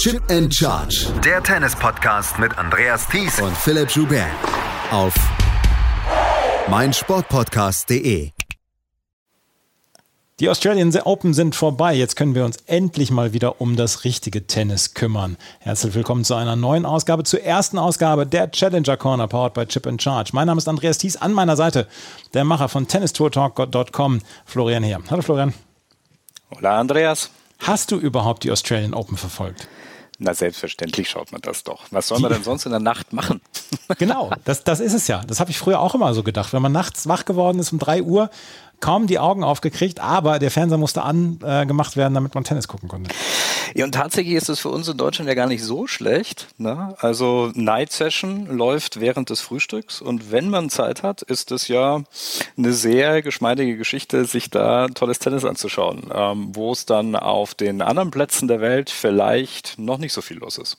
Chip and Charge. Der Tennis-Podcast mit Andreas Thies und Philipp Joubert. Auf meinsportpodcast.de. Die Australian Open sind vorbei. Jetzt können wir uns endlich mal wieder um das richtige Tennis kümmern. Herzlich willkommen zu einer neuen Ausgabe, zur ersten Ausgabe der Challenger Corner, powered by Chip and Charge. Mein Name ist Andreas Thies, an meiner Seite der Macher von tennistourtalk.com, Florian Heer. Hallo Florian. Hola Andreas. Hast du überhaupt die Australian Open verfolgt? Na, selbstverständlich schaut man das doch. Was soll man denn sonst in der Nacht machen? Genau, das, das ist es ja. Das habe ich früher auch immer so gedacht. Wenn man nachts wach geworden ist um 3 Uhr, kaum die Augen aufgekriegt, aber der Fernseher musste angemacht werden, damit man Tennis gucken konnte. Ja, und tatsächlich ist es für uns in Deutschland ja gar nicht so schlecht. Ne? Also Night Session läuft während des Frühstücks und wenn man Zeit hat, ist es ja eine sehr geschmeidige Geschichte, sich da tolles Tennis anzuschauen, ähm, wo es dann auf den anderen Plätzen der Welt vielleicht noch nicht so viel los ist.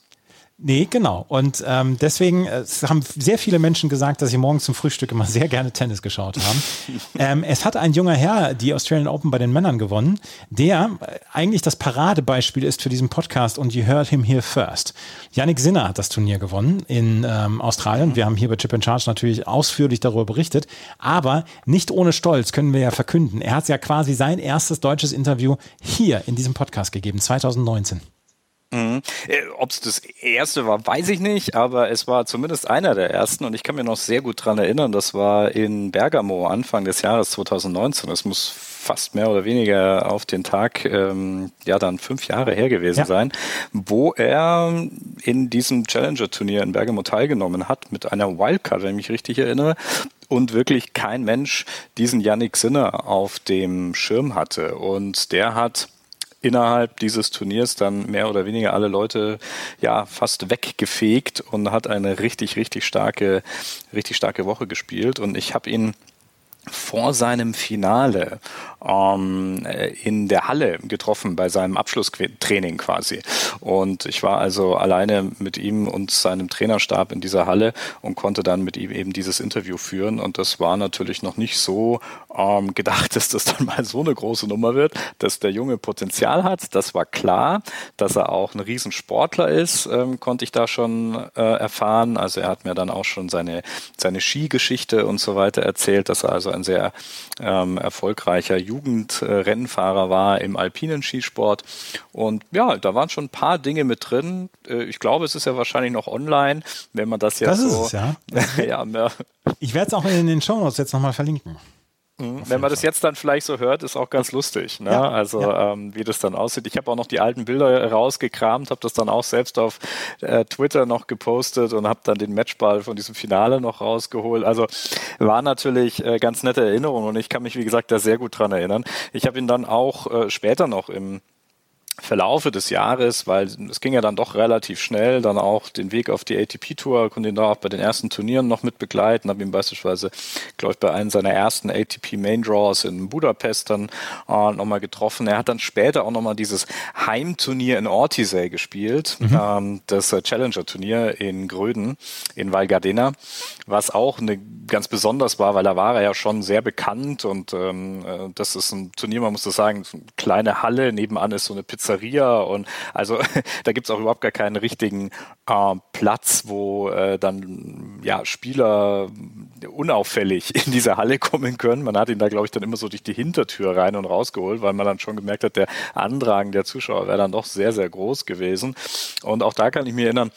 Nee, genau. Und ähm, deswegen äh, haben sehr viele Menschen gesagt, dass sie morgens zum Frühstück immer sehr gerne Tennis geschaut haben. ähm, es hat ein junger Herr die Australian Open bei den Männern gewonnen, der eigentlich das Paradebeispiel ist für diesen Podcast und you heard him here first. Yannick Sinner hat das Turnier gewonnen in ähm, Australien. Wir haben hier bei Chip and Charge natürlich ausführlich darüber berichtet, aber nicht ohne Stolz können wir ja verkünden. Er hat ja quasi sein erstes deutsches Interview hier in diesem Podcast gegeben, 2019. Mhm. Äh, Ob es das erste war, weiß ich nicht, aber es war zumindest einer der ersten und ich kann mir noch sehr gut dran erinnern, das war in Bergamo Anfang des Jahres 2019. Das muss fast mehr oder weniger auf den Tag, ähm, ja dann fünf Jahre her gewesen ja. sein, wo er in diesem Challenger-Turnier in Bergamo teilgenommen hat mit einer Wildcard, wenn ich mich richtig erinnere und wirklich kein Mensch diesen Yannick Sinner auf dem Schirm hatte. Und der hat innerhalb dieses Turniers dann mehr oder weniger alle Leute ja fast weggefegt und hat eine richtig, richtig starke, richtig starke Woche gespielt. Und ich habe ihn vor seinem Finale ähm, in der Halle getroffen bei seinem Abschlusstraining quasi. Und ich war also alleine mit ihm und seinem Trainerstab in dieser Halle und konnte dann mit ihm eben dieses Interview führen. Und das war natürlich noch nicht so ähm, gedacht, dass das dann mal so eine große Nummer wird, dass der Junge Potenzial hat. Das war klar, dass er auch ein Riesensportler ist, ähm, konnte ich da schon äh, erfahren. Also er hat mir dann auch schon seine, seine Skigeschichte und so weiter erzählt, dass er also ein sehr ähm, erfolgreicher Jugendrennfahrer war im alpinen Skisport. Und ja, da waren schon ein paar Dinge mit drin. Äh, ich glaube, es ist ja wahrscheinlich noch online, wenn man das jetzt das so. Ist es, ja. ja ich werde es auch in den Shownotes jetzt nochmal verlinken. Mhm. Wenn man das jetzt dann vielleicht so hört, ist auch ganz lustig. Ne? Ja, also ja. Ähm, wie das dann aussieht. Ich habe auch noch die alten Bilder rausgekramt, habe das dann auch selbst auf äh, Twitter noch gepostet und habe dann den Matchball von diesem Finale noch rausgeholt. Also war natürlich äh, ganz nette Erinnerung und ich kann mich wie gesagt da sehr gut dran erinnern. Ich habe ihn dann auch äh, später noch im Verlaufe des Jahres, weil es ging ja dann doch relativ schnell, dann auch den Weg auf die ATP-Tour, konnte ihn da auch bei den ersten Turnieren noch mit begleiten, habe ihn beispielsweise, glaube ich, bei einem seiner ersten ATP Main Draws in Budapest dann äh, nochmal getroffen. Er hat dann später auch nochmal dieses Heimturnier in Ortisei gespielt, mhm. ähm, das äh, Challenger-Turnier in Gröden, in Val Gardena, was auch eine, ganz besonders war, weil da war er ja schon sehr bekannt und ähm, äh, das ist ein Turnier, man muss das sagen, eine kleine Halle, nebenan ist so eine Pizza Pizzeria und also da gibt es auch überhaupt gar keinen richtigen äh, Platz, wo äh, dann ja Spieler unauffällig in diese Halle kommen können. Man hat ihn da, glaube ich, dann immer so durch die Hintertür rein und rausgeholt, weil man dann schon gemerkt hat, der Andrang der Zuschauer wäre dann doch sehr, sehr groß gewesen. Und auch da kann ich mir erinnern,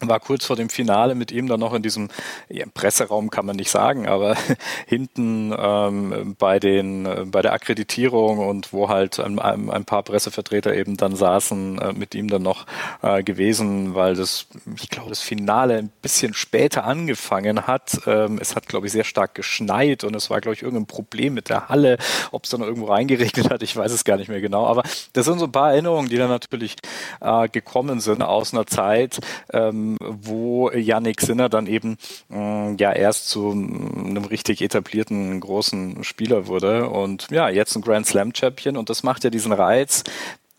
war kurz vor dem Finale mit ihm dann noch in diesem ja, Presseraum kann man nicht sagen, aber hinten ähm, bei den äh, bei der Akkreditierung und wo halt ein, ein, paar Pressevertreter eben dann saßen äh, mit ihm dann noch äh, gewesen, weil das ich glaube das Finale ein bisschen später angefangen hat. Ähm, es hat glaube ich sehr stark geschneit und es war glaube ich irgendein Problem mit der Halle, ob es dann irgendwo reingeregnet hat, ich weiß es gar nicht mehr genau, aber das sind so ein paar Erinnerungen, die dann natürlich äh, gekommen sind aus einer Zeit ähm, wo Yannick Sinner dann eben äh, ja erst zu einem richtig etablierten großen Spieler wurde und ja, jetzt ein Grand Slam Champion und das macht ja diesen Reiz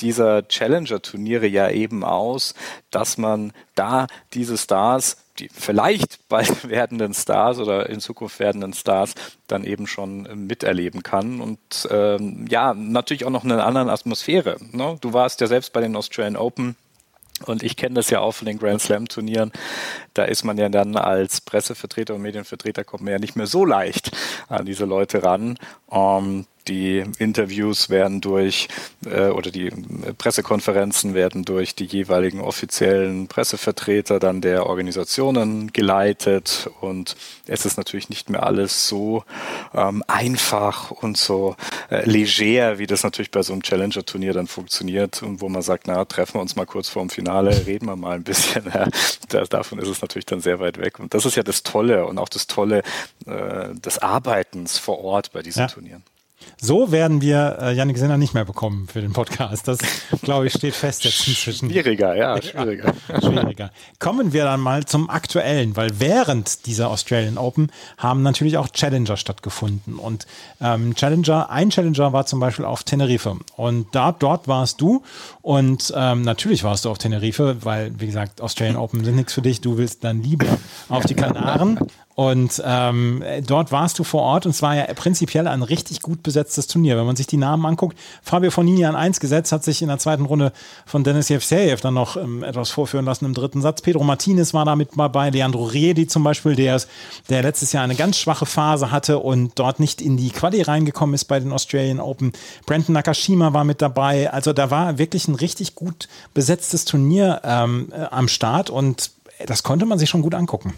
dieser Challenger-Turniere ja eben aus, dass man da diese Stars, die vielleicht bald werdenden Stars oder in Zukunft werdenden Stars, dann eben schon miterleben kann. Und ähm, ja, natürlich auch noch eine andere Atmosphäre. Ne? Du warst ja selbst bei den Australian Open Und ich kenne das ja auch von den Grand Slam Turnieren. Da ist man ja dann als Pressevertreter und Medienvertreter kommt man ja nicht mehr so leicht an diese Leute ran. Ähm, die Interviews werden durch äh, oder die Pressekonferenzen werden durch die jeweiligen offiziellen Pressevertreter dann der Organisationen geleitet und es ist natürlich nicht mehr alles so ähm, einfach und so äh, leger, wie das natürlich bei so einem Challenger-Turnier dann funktioniert und wo man sagt, na, treffen wir uns mal kurz vor dem Finale, reden wir mal ein bisschen. Ja, das, davon ist es natürlich dann sehr weit weg. Und das ist ja das Tolle und auch das Tolle äh, des Arbeitens vor Ort bei diesen ja. Turnieren. So werden wir äh, Janik Sinner nicht mehr bekommen für den Podcast. Das, glaube ich, steht fest jetzt inzwischen. Schwieriger, ja, schwieriger. Ja, schwieriger. Kommen wir dann mal zum Aktuellen, weil während dieser Australian Open haben natürlich auch Challenger stattgefunden. Und ähm, Challenger, ein Challenger war zum Beispiel auf Tenerife. Und da, dort warst du. Und ähm, natürlich warst du auf Tenerife, weil, wie gesagt, Australian Open sind nichts für dich. Du willst dann lieber auf die Kanaren. Und ähm, dort warst du vor Ort und es war ja prinzipiell ein richtig gut besetztes Turnier. Wenn man sich die Namen anguckt, Fabio Fonini an 1 gesetzt, hat sich in der zweiten Runde von Dennis Jevsejev dann noch ähm, etwas vorführen lassen im dritten Satz. Pedro Martinez war da mit dabei, Leandro Riedi zum Beispiel, der, der letztes Jahr eine ganz schwache Phase hatte und dort nicht in die Quali reingekommen ist bei den Australian Open. Brandon Nakashima war mit dabei. Also da war wirklich ein richtig gut besetztes Turnier ähm, äh, am Start und das konnte man sich schon gut angucken.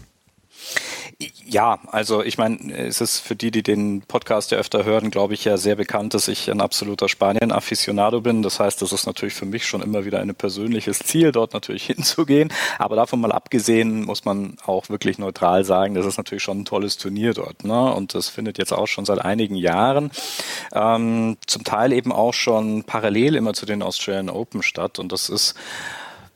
Ja, also ich meine, es ist für die, die den Podcast ja öfter hören, glaube ich ja sehr bekannt, dass ich ein absoluter Spanien-Afficionado bin. Das heißt, das ist natürlich für mich schon immer wieder ein persönliches Ziel, dort natürlich hinzugehen. Aber davon mal abgesehen, muss man auch wirklich neutral sagen, das ist natürlich schon ein tolles Turnier dort. Ne? Und das findet jetzt auch schon seit einigen Jahren. Ähm, zum Teil eben auch schon parallel immer zu den Australian Open statt. Und das ist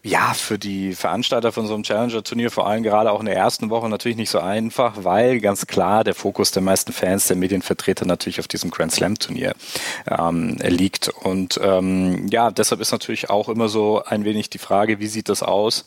ja, für die Veranstalter von so einem Challenger-Turnier, vor allem gerade auch in der ersten Woche, natürlich nicht so einfach, weil ganz klar der Fokus der meisten Fans, der Medienvertreter natürlich auf diesem Grand Slam-Turnier ähm, liegt. Und ähm, ja, deshalb ist natürlich auch immer so ein wenig die Frage, wie sieht das aus?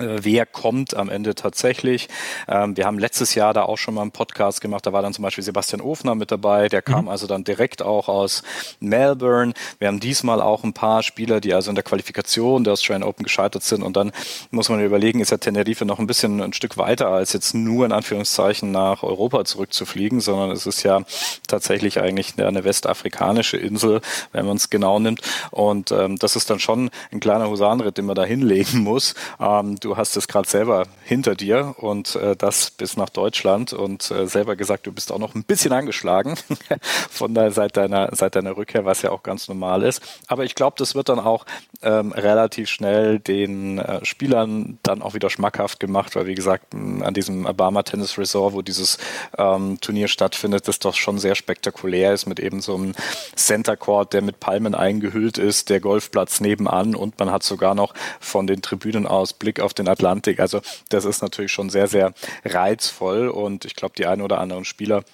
Äh, wer kommt am Ende tatsächlich. Ähm, wir haben letztes Jahr da auch schon mal einen Podcast gemacht, da war dann zum Beispiel Sebastian Ofner mit dabei, der kam mhm. also dann direkt auch aus Melbourne. Wir haben diesmal auch ein paar Spieler, die also in der Qualifikation der Australian Open gescheitert sind und dann muss man überlegen, ist ja Tenerife noch ein bisschen ein Stück weiter als jetzt nur in Anführungszeichen nach Europa zurückzufliegen, sondern es ist ja tatsächlich eigentlich eine westafrikanische Insel, wenn man es genau nimmt und ähm, das ist dann schon ein kleiner Husarenritt, den man da hinlegen muss. Ähm, du hast es gerade selber hinter dir und äh, das bis nach Deutschland und äh, selber gesagt, du bist auch noch ein bisschen angeschlagen von der, seit deiner seit deiner Rückkehr, was ja auch ganz normal ist. Aber ich glaube, das wird dann auch ähm, relativ schnell den äh, Spielern dann auch wieder schmackhaft gemacht, weil wie gesagt an diesem Obama Tennis Resort, wo dieses ähm, Turnier stattfindet, das doch schon sehr spektakulär ist mit eben so einem Center Court, der mit Palmen eingehüllt ist, der Golfplatz nebenan und man hat sogar noch von den Tribünen aus Blick auf auf den Atlantik. Also das ist natürlich schon sehr, sehr reizvoll und ich glaube, die ein oder anderen Spieler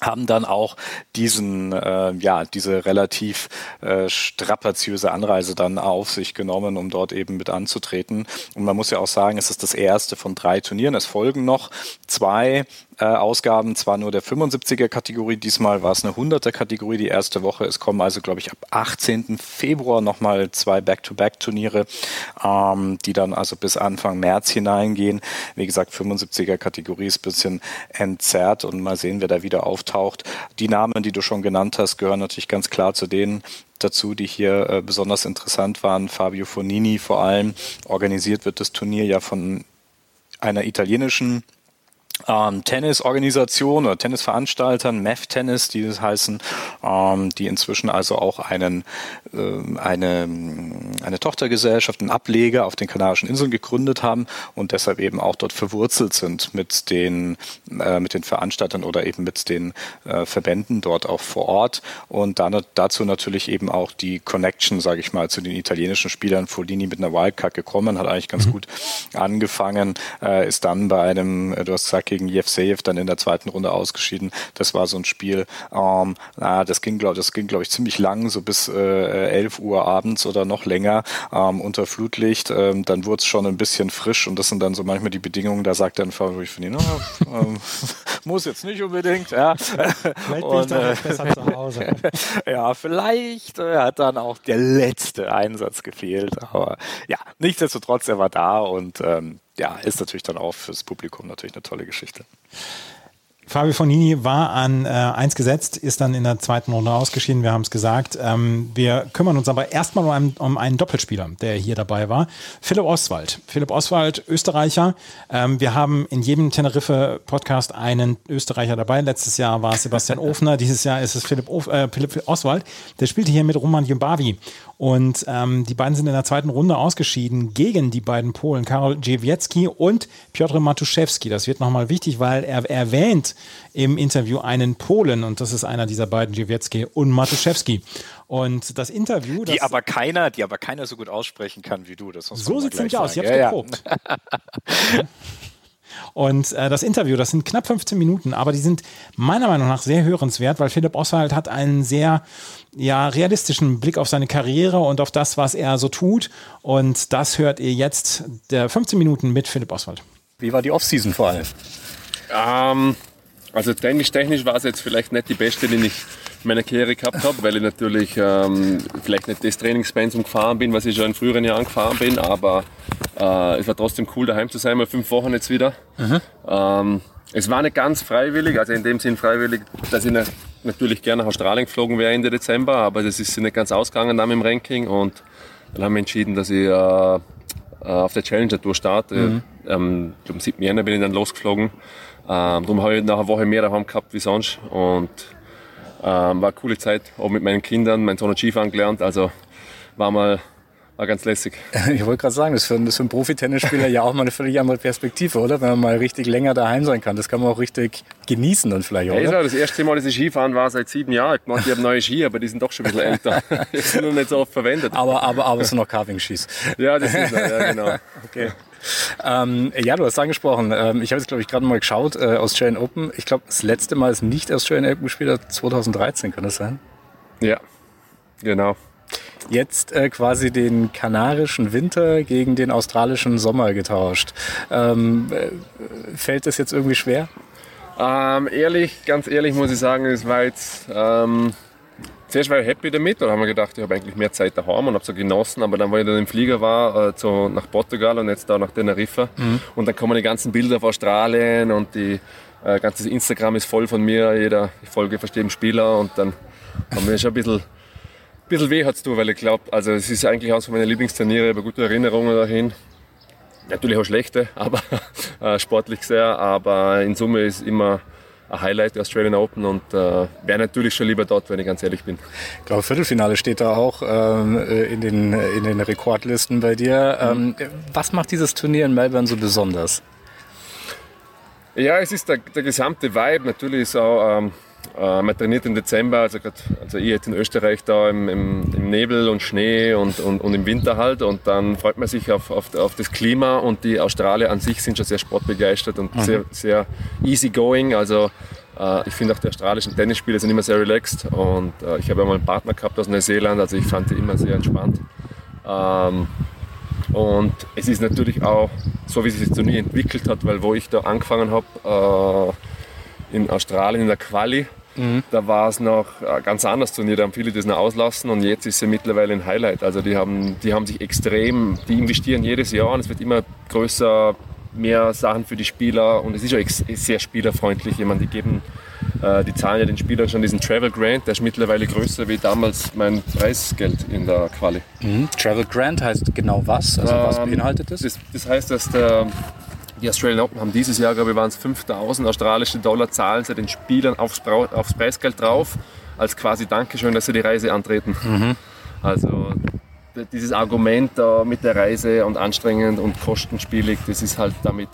haben dann auch diesen, äh, ja, diese relativ äh, strapaziöse Anreise dann auf sich genommen, um dort eben mit anzutreten. Und man muss ja auch sagen, es ist das erste von drei Turnieren. Es folgen noch zwei äh, Ausgaben, zwar nur der 75er Kategorie, diesmal war es eine 100er Kategorie die erste Woche. Es kommen also, glaube ich, ab 18. Februar nochmal zwei Back-to-Back-Turniere, ähm, die dann also bis Anfang März hineingehen. Wie gesagt, 75er Kategorie ist ein bisschen entzerrt und mal sehen, wer da wieder auftaucht. Die Namen, die du schon genannt hast, gehören natürlich ganz klar zu denen, dazu, die hier äh, besonders interessant waren. Fabio Fonini vor allem. Organisiert wird das Turnier ja von einer italienischen ähm, Tennisorganisation oder Tennisveranstaltern, MEF Tennis, die das heißen, ähm, die inzwischen also auch einen, äh, eine, eine Tochtergesellschaft, einen Ableger auf den Kanarischen Inseln gegründet haben und deshalb eben auch dort verwurzelt sind mit den, äh, mit den Veranstaltern oder eben mit den äh, Verbänden dort auch vor Ort und dann, dazu natürlich eben auch die Connection, sage ich mal, zu den italienischen Spielern. Folini mit einer Wildcard gekommen, hat eigentlich ganz mhm. gut angefangen, äh, ist dann bei einem, äh, du hast gesagt, gegen Jevsejev dann in der zweiten Runde ausgeschieden. Das war so ein Spiel, ähm, na, das ging, glaube das ging, glaube ich, ziemlich lang, so bis äh, 11 Uhr abends oder noch länger ähm, unter Flutlicht. Ähm, dann wurde es schon ein bisschen frisch und das sind dann so manchmal die Bedingungen, da sagt dann Favorit von ihnen, ähm, muss jetzt nicht unbedingt, ja. Vielleicht bin ich dann äh, auch besser zu Hause. ja, vielleicht äh, hat dann auch der letzte Einsatz gefehlt, aber ja, nichtsdestotrotz, er war da und ähm, ja, ist natürlich dann auch fürs Publikum natürlich eine tolle Geschichte. Fabio Fonini war an äh, 1 gesetzt, ist dann in der zweiten Runde ausgeschieden, wir haben es gesagt. Ähm, wir kümmern uns aber erstmal um einen, um einen Doppelspieler, der hier dabei war. Philipp Oswald. Philipp Oswald, Österreicher. Ähm, wir haben in jedem Tenerife-Podcast einen Österreicher dabei. Letztes Jahr war es Sebastian Ofner, dieses Jahr ist es Philipp, Of äh, Philipp Oswald. Der spielte hier mit Roman Jumbavi. Und ähm, die beiden sind in der zweiten Runde ausgeschieden gegen die beiden Polen, Karol Dziewiecki und Piotr Matuszewski. Das wird nochmal wichtig, weil er erwähnt im Interview einen Polen und das ist einer dieser beiden, Dziewiecki und Matuszewski. Und das Interview, das Die aber keiner, die aber keiner so gut aussprechen kann wie du. Das muss so sieht es nämlich aus. Ich habe Ja, ja. geprobt. Und äh, das Interview, das sind knapp 15 Minuten, aber die sind meiner Meinung nach sehr hörenswert, weil Philipp Oswald hat einen sehr ja, realistischen Blick auf seine Karriere und auf das, was er so tut. Und das hört ihr jetzt, der 15 Minuten mit Philipp Oswald. Wie war die Offseason vor allem? Ähm, also tennis-technisch war es jetzt vielleicht nicht die beste, die ich meiner Karriere gehabt habe, weil ich natürlich ähm, vielleicht nicht das Trainingspensum gefahren bin, was ich schon in früheren Jahren gefahren bin, aber äh, es war trotzdem cool daheim zu sein, mal fünf Wochen jetzt wieder. Ähm, es war nicht ganz freiwillig, also in dem Sinn freiwillig, dass ich na- natürlich gerne nach Australien geflogen wäre Ende Dezember, aber das ist nicht ganz ausgegangen dann im Ranking und dann haben wir entschieden, dass ich äh, äh, auf der Challenger Tour starte. Ähm, am 7. Jänner bin ich dann losgeflogen. Ähm, darum habe ich nach einer Woche mehr daheim gehabt wie sonst und ähm, war eine coole Zeit, auch mit meinen Kindern, mein Sohn hat Skifahren gelernt, also war mal war ganz lässig. Ich wollte gerade sagen, das ist für, das ist für einen Profi-Tennisspieler ja auch mal eine völlig andere Perspektive, oder? Wenn man mal richtig länger daheim sein kann. Das kann man auch richtig genießen dann vielleicht, Ja, oder? auch das erste Mal, dass ich Skifahren war seit sieben Jahren. Ich meinte, ich habe neue Ski, aber die sind doch schon ein bisschen älter. Die sind noch nicht so oft verwendet. Aber, aber, aber es sind noch Carving-Skis. Ja, das ist er, ja, genau. Okay. Ähm, ja, du hast angesprochen. Ähm, ich habe jetzt, glaube ich, gerade mal geschaut, äh, Australian Open. Ich glaube, das letzte Mal ist nicht Australian Open gespielt hat, 2013, kann das sein? Ja, genau. Jetzt äh, quasi den kanarischen Winter gegen den australischen Sommer getauscht. Ähm, äh, fällt das jetzt irgendwie schwer? Ähm, ehrlich, ganz ehrlich muss ich sagen, es war jetzt. Zuerst war ich happy damit, da haben wir gedacht, ich habe eigentlich mehr Zeit daheim und habe so genossen, aber dann, weil ich dann im Flieger war, äh, zu, nach Portugal und jetzt da nach Teneriffa und dann kommen die ganzen Bilder auf Australien und die äh, ganze Instagram ist voll von mir, jeder, ich folge fast jedem Spieler und dann haben wir schon ein bisschen, bisschen weh hat's tun, weil ich glaube, also es ist eigentlich eines meiner Lieblingsturniere, ich habe gute Erinnerungen dahin. Natürlich auch schlechte, aber äh, sportlich sehr. Aber in Summe ist immer ein Highlight der Australian Open und äh, wäre natürlich schon lieber dort, wenn ich ganz ehrlich bin. Ich glaube, Viertelfinale steht da auch ähm, äh, in, den, in den Rekordlisten bei dir. Ähm, was macht dieses Turnier in Melbourne so besonders? Ja, es ist der, der gesamte Vibe. Natürlich ist auch, ähm, äh, man trainiert im Dezember, also, grad, also ich jetzt in Österreich da im, im, im Nebel und Schnee und, und, und im Winter halt. Und dann freut man sich auf, auf, auf das Klima. Und die Australier an sich sind schon sehr sportbegeistert und sehr, sehr easy going. Also äh, ich finde auch die australischen Tennisspieler sind immer sehr relaxed. Und äh, ich habe einmal einen Partner gehabt aus Neuseeland, also ich fand die immer sehr entspannt. Ähm, und es ist natürlich auch so, wie sich das Turnier entwickelt hat, weil wo ich da angefangen habe, äh, in Australien in der Quali, da war es noch ein ganz anderes Turnier, da haben viele das noch auslassen und jetzt ist es ja mittlerweile ein Highlight. Also die haben, die haben sich extrem, die investieren jedes Jahr und es wird immer größer, mehr Sachen für die Spieler und es ist ja sehr spielerfreundlich. Ich meine, die geben, äh, die zahlen ja den Spielern schon diesen Travel Grant, der ist mittlerweile größer wie damals mein Preisgeld in der Quali. Travel Grant heißt genau was? Also was Ähm, beinhaltet das? Das, das heißt, dass der, die Australian Open haben dieses Jahr, glaube ich, waren es 5000 australische Dollar, zahlen sie den Spielern aufs, aufs Preisgeld drauf, als quasi Dankeschön, dass sie die Reise antreten. Also d- dieses Argument da mit der Reise und anstrengend und kostenspielig, das ist halt damit.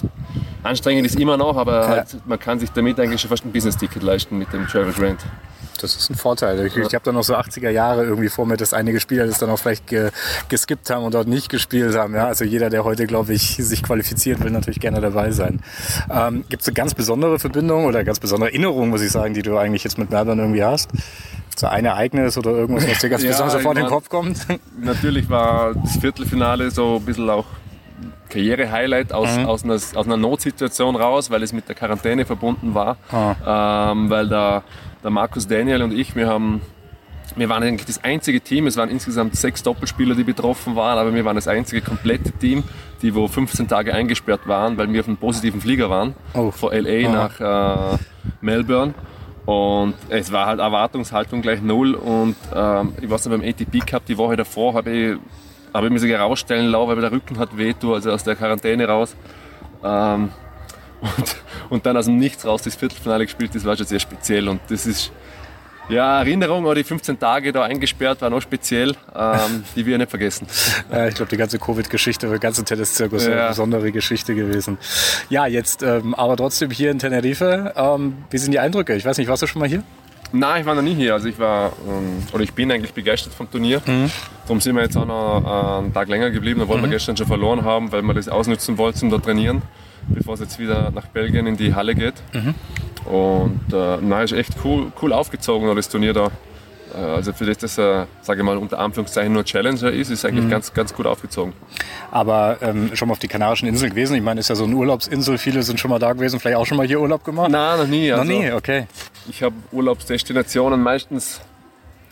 Anstrengend ist immer noch, aber halt, man kann sich damit eigentlich schon fast ein Business-Ticket leisten mit dem Travel Grant. Das ist ein Vorteil. Ich, ich habe da noch so 80er Jahre irgendwie vor mir, dass einige Spieler das dann auch vielleicht ge, geskippt haben und dort nicht gespielt haben. Ja? Also jeder, der heute, glaube ich, sich qualifiziert, will natürlich gerne dabei sein. Ähm, Gibt es eine ganz besondere Verbindung oder ganz besondere Erinnerung, muss ich sagen, die du eigentlich jetzt mit Melbourne irgendwie hast? So ein Ereignis oder irgendwas, was dir ganz Ja, besonders vor den Kopf kommt? Natürlich war das Viertelfinale so ein bisschen auch Karriere-Highlight aus, Mhm. aus, einer, aus einer Notsituation raus, weil es mit der Quarantäne verbunden war. Ah. Ähm, weil der, der Markus Daniel und ich, wir haben wir waren eigentlich das einzige Team, es waren insgesamt sechs Doppelspieler, die betroffen waren, aber wir waren das einzige komplette Team, die wo 15 Tage eingesperrt waren, weil wir auf einem positiven Flieger waren, Oh. von LA nach äh, Melbourne. Und es war halt Erwartungshaltung gleich null. Und ähm, ich weiß nicht, beim ATP Cup die Woche davor habe ich, hab ich mich sogar rausstellen lassen, weil der Rücken hat wehtun, also aus der Quarantäne raus. Ähm, und, und dann aus dem Nichts raus das Viertelfinale gespielt, das war schon sehr speziell. Und das ist, ja, Erinnerung an die 15 Tage da eingesperrt war noch speziell, ähm, die wir nicht vergessen. Ja, ich glaube, die ganze Covid-Geschichte, der ganze Tenniszirkus ist eine Ja. besondere Geschichte gewesen. Ja, jetzt ähm, aber trotzdem hier in Tenerife. Ähm, wie sind die Eindrücke? Ich weiß nicht, warst du schon mal hier? Nein, ich war noch nie hier. Also ich war, ähm, oder ich bin eigentlich begeistert vom Turnier. Darum sind wir jetzt auch noch äh, einen Tag länger geblieben, obwohl wir gestern schon verloren haben, weil wir das ausnutzen wollten zum da trainieren, bevor es jetzt wieder nach Belgien in die Halle geht. Und äh, nein, ist echt cool, cool aufgezogen, das Turnier da. Äh, Also für das, dass er, sage ich mal, unter Anführungszeichen nur Challenger ist, ist eigentlich ganz, ganz gut aufgezogen. Aber ähm, schon mal auf die Kanarischen Inseln gewesen. Ich meine, ist ja so eine Urlaubsinsel. Viele sind schon mal da gewesen, vielleicht auch schon mal hier Urlaub gemacht. Nein, noch nie. Noch Also, nie, okay. Ich habe Urlaubsdestinationen meistens,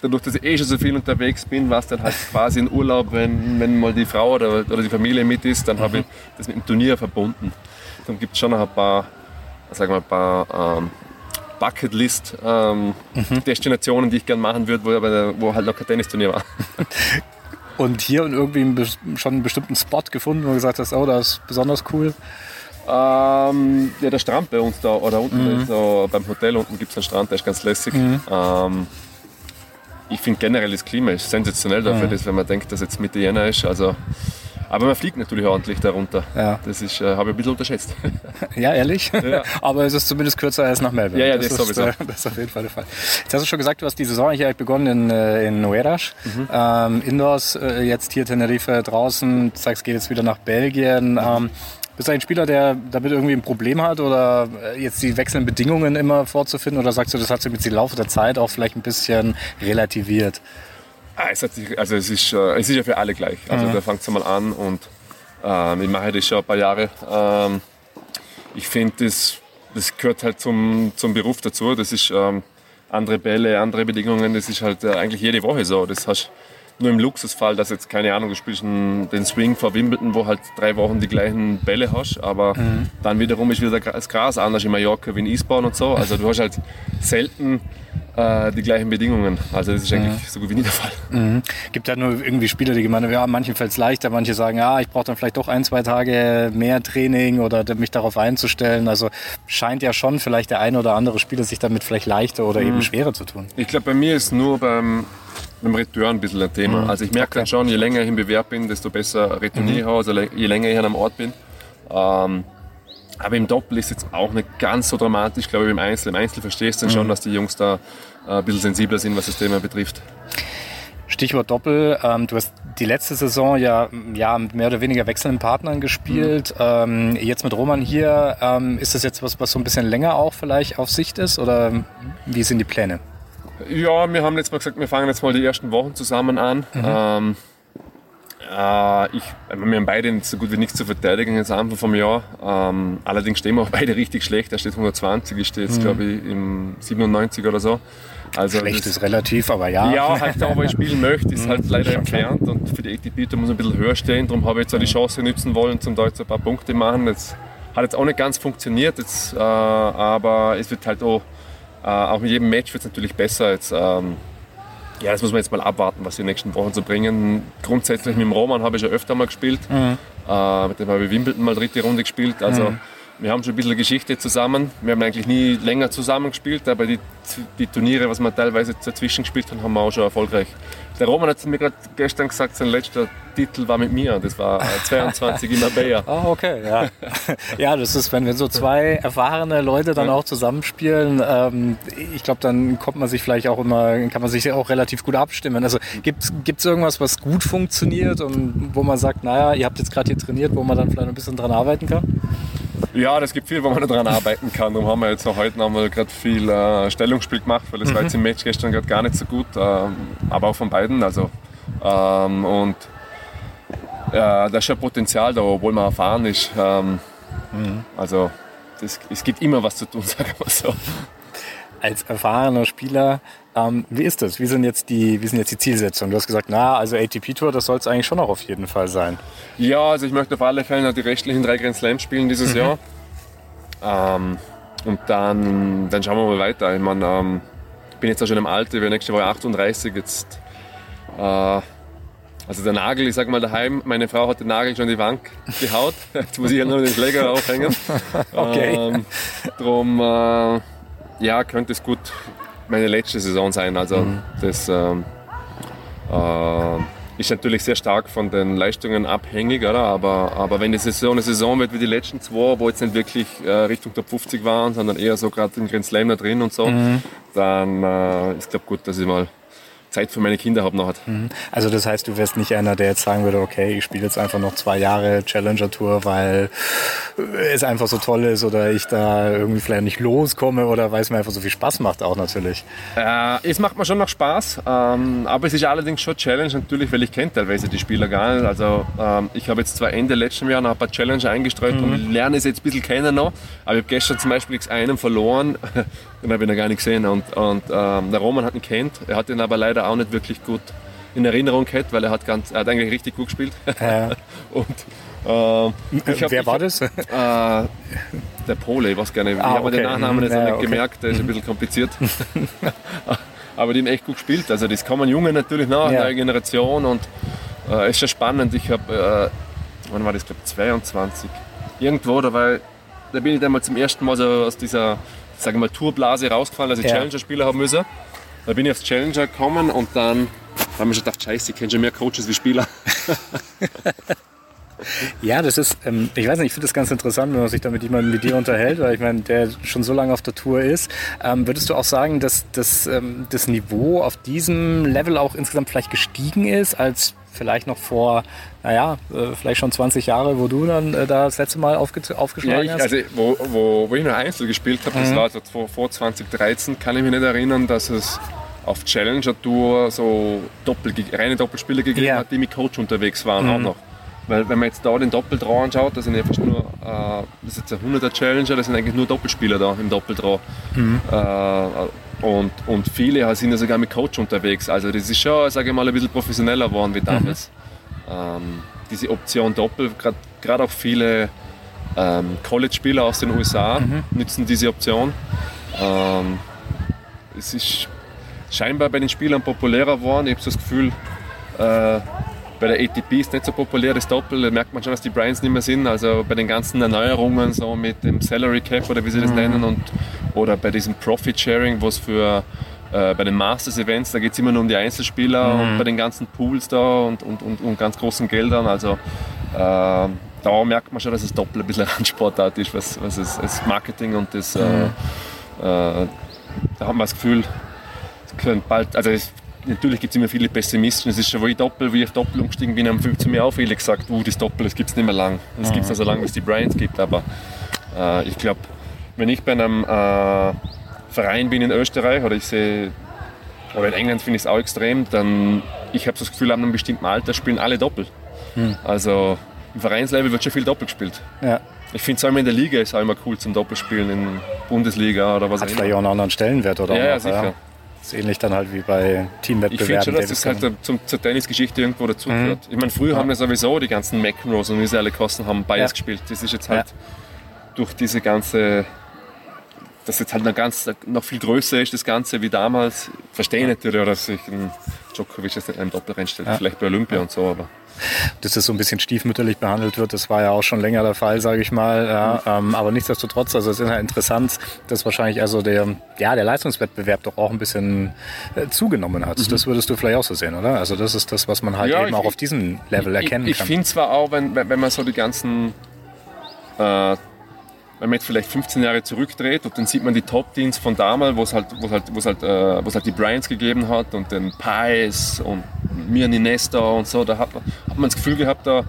dadurch, dass ich eh schon so viel unterwegs bin, war es dann halt quasi ein Urlaub, wenn, wenn mal die Frau oder, oder die Familie mit ist, dann habe ich das mit dem Turnier verbunden. Dann gibt es schon noch ein paar, sagen wir, ein paar ähm, Bucketlist-Destinationen, die ich gerne machen würde, wo, aber, wo halt noch kein Tennisturnier war. Und hier und irgendwie schon einen bestimmten Spot gefunden, wo du gesagt hast, oh, das ist besonders cool. Ähm, ja, der Strand bei uns da, oder unten ist so, beim Hotel unten gibt es einen Strand, der ist ganz lässig. Ähm, ich finde generell das Klima ist sensationell dafür, dass, wenn man denkt, dass jetzt Mitte Jänner ist. Also, aber man fliegt natürlich ordentlich darunter. Ja. Das ist, äh, habe ich ein bisschen unterschätzt. Ja, ehrlich? Ja. Aber es ist zumindest kürzer als nach Melbourne. Ja, ja, das ist, sowieso. äh, das ist auf jeden Fall der Fall. Jetzt hast du schon gesagt, du hast die Saison hier begonnen in, äh, in Nueras. Mhm. Ähm, Indoors, äh, jetzt hier Tenerife draußen. Du sagst, geht jetzt wieder nach Belgien. Ähm, bist du ein Spieler, der damit irgendwie ein Problem hat oder äh, jetzt die wechselnden Bedingungen immer vorzufinden? Oder sagst du, das hat sich mit dem Laufe der Zeit auch vielleicht ein bisschen relativiert? Ah, es, hat sich, also es, ist, äh, es ist ja für alle gleich. Also da fängt es mal an und ähm, ich mache das schon ein paar Jahre. Ähm, ich finde, das, das gehört halt zum, zum Beruf dazu. Das ist ähm, andere Bälle, andere Bedingungen. Das ist halt äh, eigentlich jede Woche so. Das hast nur im Luxusfall, dass jetzt, keine Ahnung, du spielst den Swing vor Wimbledon, wo halt drei Wochen die gleichen Bälle hast, aber dann wiederum ist wieder das Gras anders in Mallorca wie in Eastbourne und so. Also du hast halt selten äh, die gleichen Bedingungen. Also das ist eigentlich so gut wie nie der Fall. Gibt ja nur irgendwie Spieler, die gemeint haben, ja, manchen fällt es leichter, manche sagen, ja, ich brauche dann vielleicht doch ein, zwei Tage mehr Training oder mich darauf einzustellen. Also scheint ja schon vielleicht der eine oder andere Spieler sich damit vielleicht leichter oder eben schwerer zu tun. Ich glaube, bei mir ist nur beim, beim Return ein bisschen ein Thema. Also ich merke dann schon, je länger ich im Bewerb bin, desto besser retourniere ich auch, also je länger ich an einem Ort bin. Ähm, aber im Doppel ist jetzt auch nicht ganz so dramatisch, glaube ich, im Einzel. Im Einzel verstehst du dann schon, dass die Jungs da äh, ein bisschen sensibler sind, was das Thema betrifft. Stichwort Doppel. Ähm, du hast die letzte Saison ja, ja mit mehr oder weniger wechselnden Partnern gespielt. Ähm, jetzt mit Roman hier, ähm, ist das jetzt was, was so ein bisschen länger auch vielleicht auf Sicht ist? Oder wie sind die Pläne? Ja, wir haben jetzt mal gesagt, wir fangen jetzt mal die ersten Wochen zusammen an. Ähm, äh, ich, wir haben beide so gut wie nichts zu verteidigen jetzt am Anfang vom Jahr. Ähm, allerdings stehen wir auch beide richtig schlecht. Er steht 120, ich stehe jetzt glaube ich im 97 oder so. Also Schlecht das- ist relativ, aber ja. Ja, halt da, wo ich spielen möchte, ist halt leider entfernt und für die ATP da muss man ein bisschen höher stehen. Darum habe ich jetzt auch die Chance nützen wollen, zum da jetzt ein paar Punkte machen. Jetzt hat jetzt auch nicht ganz funktioniert, jetzt, äh, aber es wird halt auch, äh, auch mit jedem Match wird es natürlich besser. Jetzt, ähm, ja, das muss man jetzt mal abwarten, was die nächsten Wochen so bringen. Grundsätzlich mit dem Roman habe ich schon öfter mal gespielt. Äh, mit dem habe ich Wimbledon mal dritte Runde gespielt. Also wir haben schon ein bisschen Geschichte zusammen. Wir haben eigentlich nie länger zusammen gespielt, aber die, die Turniere, was wir teilweise dazwischen gespielt haben, haben wir auch schon erfolgreich. Der Roman hat mir gerade gestern gesagt, sein letzter Titel war mit mir. Das war 22 in Marbella. Ah, okay, ja. ja, das ist, wenn, wenn so zwei erfahrene Leute dann auch zusammenspielen, ähm, ich glaube, dann kommt man sich vielleicht auch immer, kann man sich auch relativ gut abstimmen. Also gibt es irgendwas, was gut funktioniert und wo man sagt, naja, ihr habt jetzt gerade hier trainiert, wo man dann vielleicht ein bisschen dran arbeiten kann? Ja, das gibt viel, wo man daran arbeiten kann. Darum haben wir jetzt auch heute gerade viel äh, Stellungsspiel gemacht, weil das mhm. war jetzt im Match gestern gerade gar nicht so gut, ähm, aber auch von beiden. Also, ähm, und äh, da ist schon Potenzial da, obwohl man erfahren ist. Ähm, mhm. Also das, es gibt immer was zu tun, sagen wir so. Als erfahrener Spieler, ähm, wie ist das? Wie sind, jetzt die, wie sind jetzt die Zielsetzungen? Du hast gesagt, na, also ATP-Tour, das soll es eigentlich schon noch auf jeden Fall sein. Ja, also ich möchte auf alle Fälle die restlichen drei Grand Slams spielen dieses mhm. Jahr. Ähm, und dann, dann schauen wir mal weiter. Ich meine, ähm, bin jetzt auch schon im Alter, ich werde nächste Woche 38. Jetzt äh, also der Nagel, ich sag mal daheim, meine Frau hat den Nagel schon in die Wand gehaut. Jetzt muss ich ja nur den Schläger aufhängen. okay. Ähm, drum, äh, ja, könnte es gut meine letzte Saison sein. Also mhm. das ähm, äh, ist natürlich sehr stark von den Leistungen abhängig, oder? Aber, aber wenn die Saison eine Saison wird wie die letzten zwei, wo jetzt nicht wirklich äh, Richtung Top 50 waren, sondern eher so gerade in Grand Slam da drin und so, mhm. dann äh, ist glaube gut, dass ich mal Zeit für meine Kinder habe noch. Mhm. Also das heißt, du wärst nicht einer, der jetzt sagen würde, okay, ich spiele jetzt einfach noch zwei Jahre Challenger Tour, weil es einfach so toll ist oder ich da irgendwie vielleicht nicht loskomme oder weil es mir einfach so viel Spaß macht auch natürlich. Äh, es macht mir schon noch Spaß, ähm, aber es ist allerdings schon Challenge natürlich, weil ich kenne teilweise die Spieler gar nicht. Also ähm, ich habe jetzt zwar Ende letzten Jahr noch ein paar Challenger eingestreut mhm. und lerne es jetzt ein bisschen kennen noch, aber ich habe gestern zum Beispiel einen verloren, den habe ich noch gar nicht gesehen und, und ähm, der Roman hat ihn kennt, er hat ihn aber leider leider auch nicht wirklich gut in Erinnerung gehabt, weil er hat, ganz, er hat eigentlich richtig gut gespielt. Ja. und, äh, hab, Wer war das? Äh, der Pole, ich weiß gar nicht. Ah, ich habe okay. den Nachnamen jetzt ja, nicht okay. gemerkt, der ist ein bisschen kompliziert. Aber den echt gut gespielt. Also das kommen Junge natürlich nach, ja. neue Generation und es äh, ist schon spannend. Ich habe, äh, wann war das, glaube 22, irgendwo, da, war, da bin ich dann mal zum ersten Mal so aus dieser, sagen wir mal, Tourblase rausgefallen, als ich ja. Challenger-Spieler haben müssen. Da bin ich aufs Challenger gekommen und dann haben wir schon gedacht, scheiße, ich kenne schon mehr Coaches wie Spieler. Ja, das ist, ähm, ich weiß nicht, ich finde das ganz interessant, wenn man sich da mit jemandem wie dir unterhält, weil ich meine, der schon so lange auf der Tour ist. Ähm, würdest du auch sagen, dass, dass ähm, das Niveau auf diesem Level auch insgesamt vielleicht gestiegen ist, als vielleicht noch vor, naja, äh, vielleicht schon 20 Jahre, wo du dann äh, da das letzte Mal aufge aufgeschlagen ja, ich, hast? Also, wo, wo, wo ich noch Einzel gespielt habe, mhm. das war so vor 2013, kann ich mich nicht erinnern, dass es auf Challenger Tour so Doppel, reine Doppelspieler gegeben ja. hat, die mit Coach unterwegs waren mhm. auch noch. Weil wenn man jetzt da den Doppeldraw anschaut, das sind ja fast nur, äh, das ist jetzt ein 100er Challenger, das sind eigentlich nur Doppelspieler da im Doppeldraw. Mhm. Äh, und, und viele sind ja sogar mit Coach unterwegs. Also das ist schon, sage ich mal, ein bisschen professioneller geworden wie damals. Mhm. Ähm, diese Option Doppel, gerade auch viele ähm, College-Spieler aus den USA mhm. nutzen diese Option. Ähm, es ist scheinbar bei den Spielern populärer geworden. Ich habe so das Gefühl, äh, bei der ATP ist nicht so populär das Doppel, da merkt man schon, dass die Bryans nicht mehr sind. Also bei den ganzen Erneuerungen, so mit dem Salary Cap oder wie sie das mhm. nennen, und, oder bei diesem Profit Sharing, was für äh, bei den Masters Events, da geht es immer nur um die Einzelspieler mhm. und bei den ganzen Pools da und, und, und, und ganz großen Geldern. Also äh, da merkt man schon, dass das Doppel ein bisschen Randsportart ist, was, was das, das Marketing und das. Äh, mhm. Äh, da haben wir das Gefühl, es können bald, also es natürlich gibt es immer viele Pessimisten. Es ist schon, wo ich Doppel, wie ich Doppel umgestiegen bin, haben zu mir auch viele gesagt, uh, das Doppel, das gibt es nicht mehr lang. Das mhm. gibt es noch so lange, wie es die Bryans gibt. Aber äh, ich glaube, wenn ich bei einem äh, Verein bin in Österreich oder ich sehe, aber in England finde ich es auch extrem, dann ich habe so das Gefühl, an einem bestimmten Alter spielen alle Doppel. Mhm. Also im Vereinslevel wird schon viel Doppel gespielt. Ja. Ich finde es auch in der Liga ist auch immer cool zum Doppelspielen in Bundesliga oder was Hat vielleicht auch einen anderen Stellenwert oder ja, ja, sicher. Ja. Das ist ähnlich dann halt wie bei Teamwettbewerben. Ich finde schon, dass das halt zum, zur Tennisgeschichte irgendwo dazugehört. Mhm. Ich meine, früher ja. haben ja sowieso die ganzen McEnroes und wie sie alle kosten haben Bias ja. gespielt. Das ist jetzt halt ja. durch diese ganze, dass jetzt halt noch, ganz, noch viel größer ist, das Ganze wie damals, verstehe ich natürlich, dass sich ein Djokovic jetzt in einem Doppelrennen stellt. Ja. Vielleicht bei Olympia und so, aber dass das so ein bisschen stiefmütterlich behandelt wird, das war ja auch schon länger der Fall, sage ich mal. Ja, ähm, aber nichtsdestotrotz, also es ist ja interessant, dass wahrscheinlich also der, ja, der Leistungswettbewerb doch auch ein bisschen äh, zugenommen hat. Mhm. Das würdest du vielleicht auch so sehen, oder? Also das ist das, was man halt ja, eben ich, auch auf diesem Level ich, erkennen ich, kann. Ich finde zwar auch, wenn, wenn man so die ganzen äh, wenn man jetzt vielleicht 15 Jahre zurückdreht und dann sieht man die Top-Teams von damals, wo es halt, wo's halt, wo's halt, äh, wo's halt die Bryants gegeben hat und den Pies und Mirni Nesta und so, da hat man, hat man das Gefühl gehabt, da,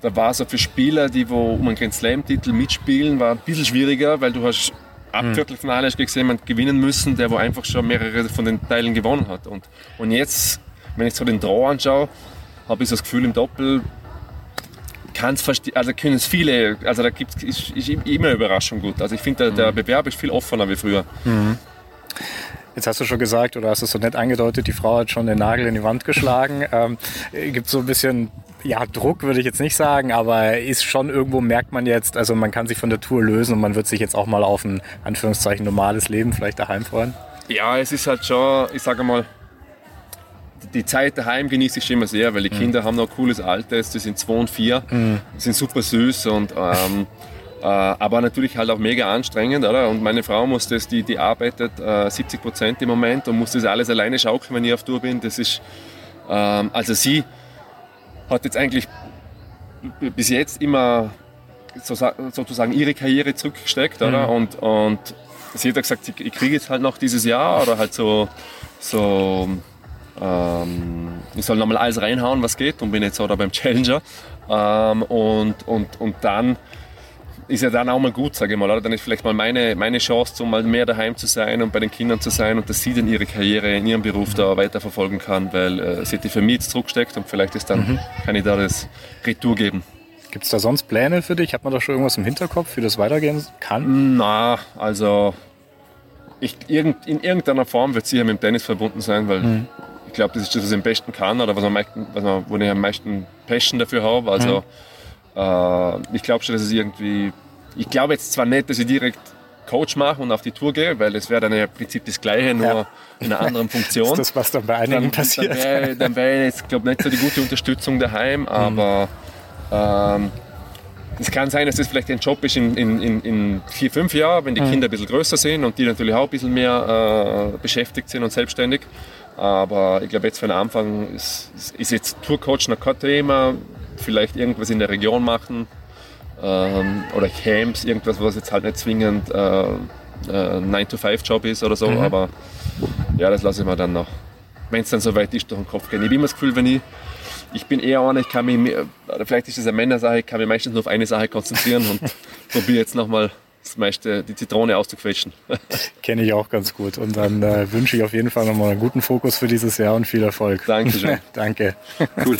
da war so für Spieler, die wo um einen Grand Slam-Titel mitspielen, war ein bisschen schwieriger, weil du hast ab mhm. Viertelfinale hast gesehen, jemand gewinnen müssen, der wo einfach schon mehrere von den Teilen gewonnen hat. Und, und jetzt, wenn ich so den Draw anschaue, habe ich so das Gefühl im Doppel, kann es verstehen, also können es viele, also da gibt es ist, immer Überraschung gut. Also ich finde, der, der, mhm. Bewerb ist viel offener wie früher. Mhm. Jetzt hast du schon gesagt, oder hast es so nett angedeutet, die Frau hat schon den Nagel in die Wand geschlagen. Ähm, gibt so ein bisschen ja, Druck würde ich jetzt nicht sagen, aber ist schon irgendwo merkt man jetzt, also man kann sich von der Tour lösen und man wird sich jetzt auch mal auf ein Anführungszeichen normales Leben vielleicht daheim freuen. Ja, es ist halt schon, ich sage mal, die Zeit daheim genieße ich schon immer sehr, weil die mhm. Kinder haben noch ein cooles Alter, die sind zwei und vier, mhm. sind super süß und ähm, äh, aber natürlich halt auch mega anstrengend, oder? Und meine Frau muss das, die, die arbeitet äh, 70 Prozent im Moment und muss das alles alleine schaukeln, wenn ich auf Tour bin. Das ist, ähm, also sie hat jetzt eigentlich bis jetzt immer sozusagen ihre Karriere zurückgesteckt, oder? Mhm. Und, und sie hat gesagt, ich, ich kriege jetzt halt noch dieses Jahr oder halt so, so ähm, ich soll nochmal alles reinhauen, was geht und bin jetzt auch da beim Challenger. Ähm, und, und, und dann ist ja dann auch mal gut, sage ich mal. Oder? Dann ist vielleicht mal meine, meine Chance, um mal mehr daheim zu sein und bei den Kindern zu sein und dass sie dann ihre Karriere in ihrem Beruf da weiterverfolgen kann, weil äh, sie die für mich jetzt zurücksteckt und vielleicht ist dann, mhm. kann ich da das Retour geben. Gibt es da sonst Pläne für dich? Hat man da schon irgendwas im Hinterkopf, wie das weitergehen kann? Na, also ich, irgend, in irgendeiner Form wird sicher mit dem Tennis verbunden sein, weil mhm glaube, das ist das, was ich am besten kann oder was am meisten, was man, wo ich am meisten Passion dafür habe. Also mhm. äh, ich glaube schon, dass es irgendwie, ich glaube jetzt zwar nicht, dass ich direkt Coach mache und auf die Tour gehe, weil es wäre dann im Prinzip das Gleiche, nur ja. in einer anderen Funktion. das ist das, was dann bei einigen dann, passiert. Dann wäre wär, jetzt, glaube nicht so die gute Unterstützung daheim, mhm. aber ähm, es kann sein, dass das vielleicht ein Job ist in, in, in vier, fünf Jahren, wenn die mhm. Kinder ein bisschen größer sind und die natürlich auch ein bisschen mehr äh, beschäftigt sind und selbstständig. Aber ich glaube, jetzt für den Anfang ist, ist jetzt Tourcoach noch kein Thema. Vielleicht irgendwas in der Region machen ähm, oder Camps, irgendwas, was jetzt halt nicht zwingend äh, äh, 9-to-5-Job ist oder so. Mhm. Aber ja, das lasse ich mir dann noch, wenn es dann soweit ist, durch den Kopf gehen. Ich habe immer das Gefühl, wenn ich ich bin eher einer, ich kann mich, oder vielleicht ist es eine Männersache, ich kann mich meistens nur auf eine Sache konzentrieren und probiere jetzt nochmal das meiste, die Zitrone auszuquetschen. Kenne ich auch ganz gut. Und dann äh, wünsche ich auf jeden Fall nochmal einen guten Fokus für dieses Jahr und viel Erfolg. Dankeschön. Danke. Cool.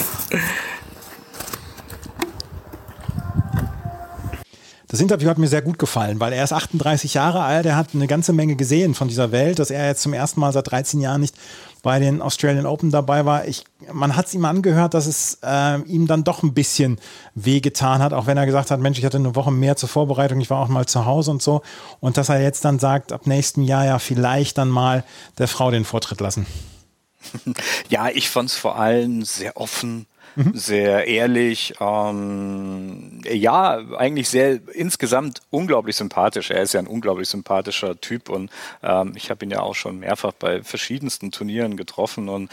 Das Interview hat mir sehr gut gefallen, weil er ist 38 Jahre alt, er hat eine ganze Menge gesehen von dieser Welt, dass er jetzt zum ersten Mal seit 13 Jahren nicht bei den Australian Open dabei war. Ich, man hat es ihm angehört, dass es äh, ihm dann doch ein bisschen wehgetan hat, auch wenn er gesagt hat, Mensch, ich hatte eine Woche mehr zur Vorbereitung, ich war auch mal zu Hause und so. Und dass er jetzt dann sagt, ab nächstem Jahr ja vielleicht dann mal der Frau den Vortritt lassen. Ja, ich fand es vor allem sehr offen Mhm. sehr ehrlich, ähm, ja, eigentlich sehr insgesamt unglaublich sympathisch. Er ist ja ein unglaublich sympathischer Typ und ähm, ich habe ihn ja auch schon mehrfach bei verschiedensten Turnieren getroffen und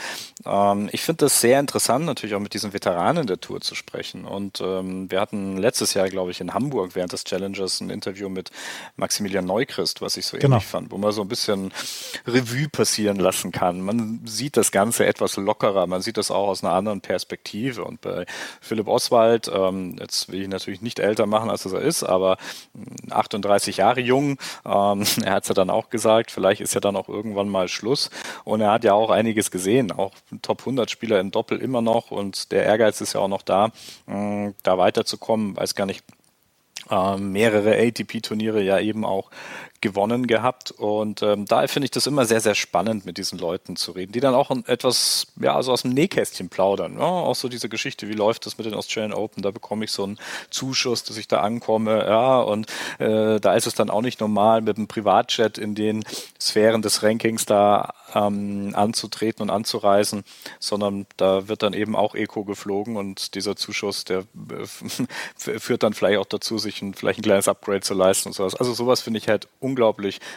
ähm, ich finde das sehr interessant, natürlich auch mit diesen Veteranen der Tour zu sprechen. Und ähm, wir hatten letztes Jahr, glaube ich, in Hamburg während des Challengers ein Interview mit Maximilian Neuchrist, was ich so genau. ähnlich fand, wo man so ein bisschen Revue passieren lassen kann. Man sieht das Ganze etwas lockerer, man sieht das auch aus einer anderen Perspektive. Perspektive. Und bei Philipp Oswald, ähm, jetzt will ich natürlich nicht älter machen, als er ist, aber 38 Jahre jung, ähm, er hat es ja dann auch gesagt, vielleicht ist ja dann auch irgendwann mal Schluss. Und er hat ja auch einiges gesehen, auch Top 100 Spieler im Doppel immer noch und der Ehrgeiz ist ja auch noch da, mh, da weiterzukommen. Weiß gar nicht, äh, mehrere ATP-Turniere ja eben auch gewonnen gehabt. Und ähm, da finde ich das immer sehr, sehr spannend, mit diesen Leuten zu reden, die dann auch etwas, ja, also aus dem Nähkästchen plaudern. Ja? Auch so diese Geschichte, wie läuft das mit den Australian Open? Da bekomme ich so einen Zuschuss, dass ich da ankomme, ja, und äh, da ist es dann auch nicht normal, mit einem Privatjet in den Sphären des Rankings da ähm, anzutreten und anzureisen, sondern da wird dann eben auch Eco geflogen und dieser Zuschuss, der äh, führt dann vielleicht auch dazu, sich ein, vielleicht ein kleines Upgrade zu leisten und sowas. Also sowas finde ich halt unglaublich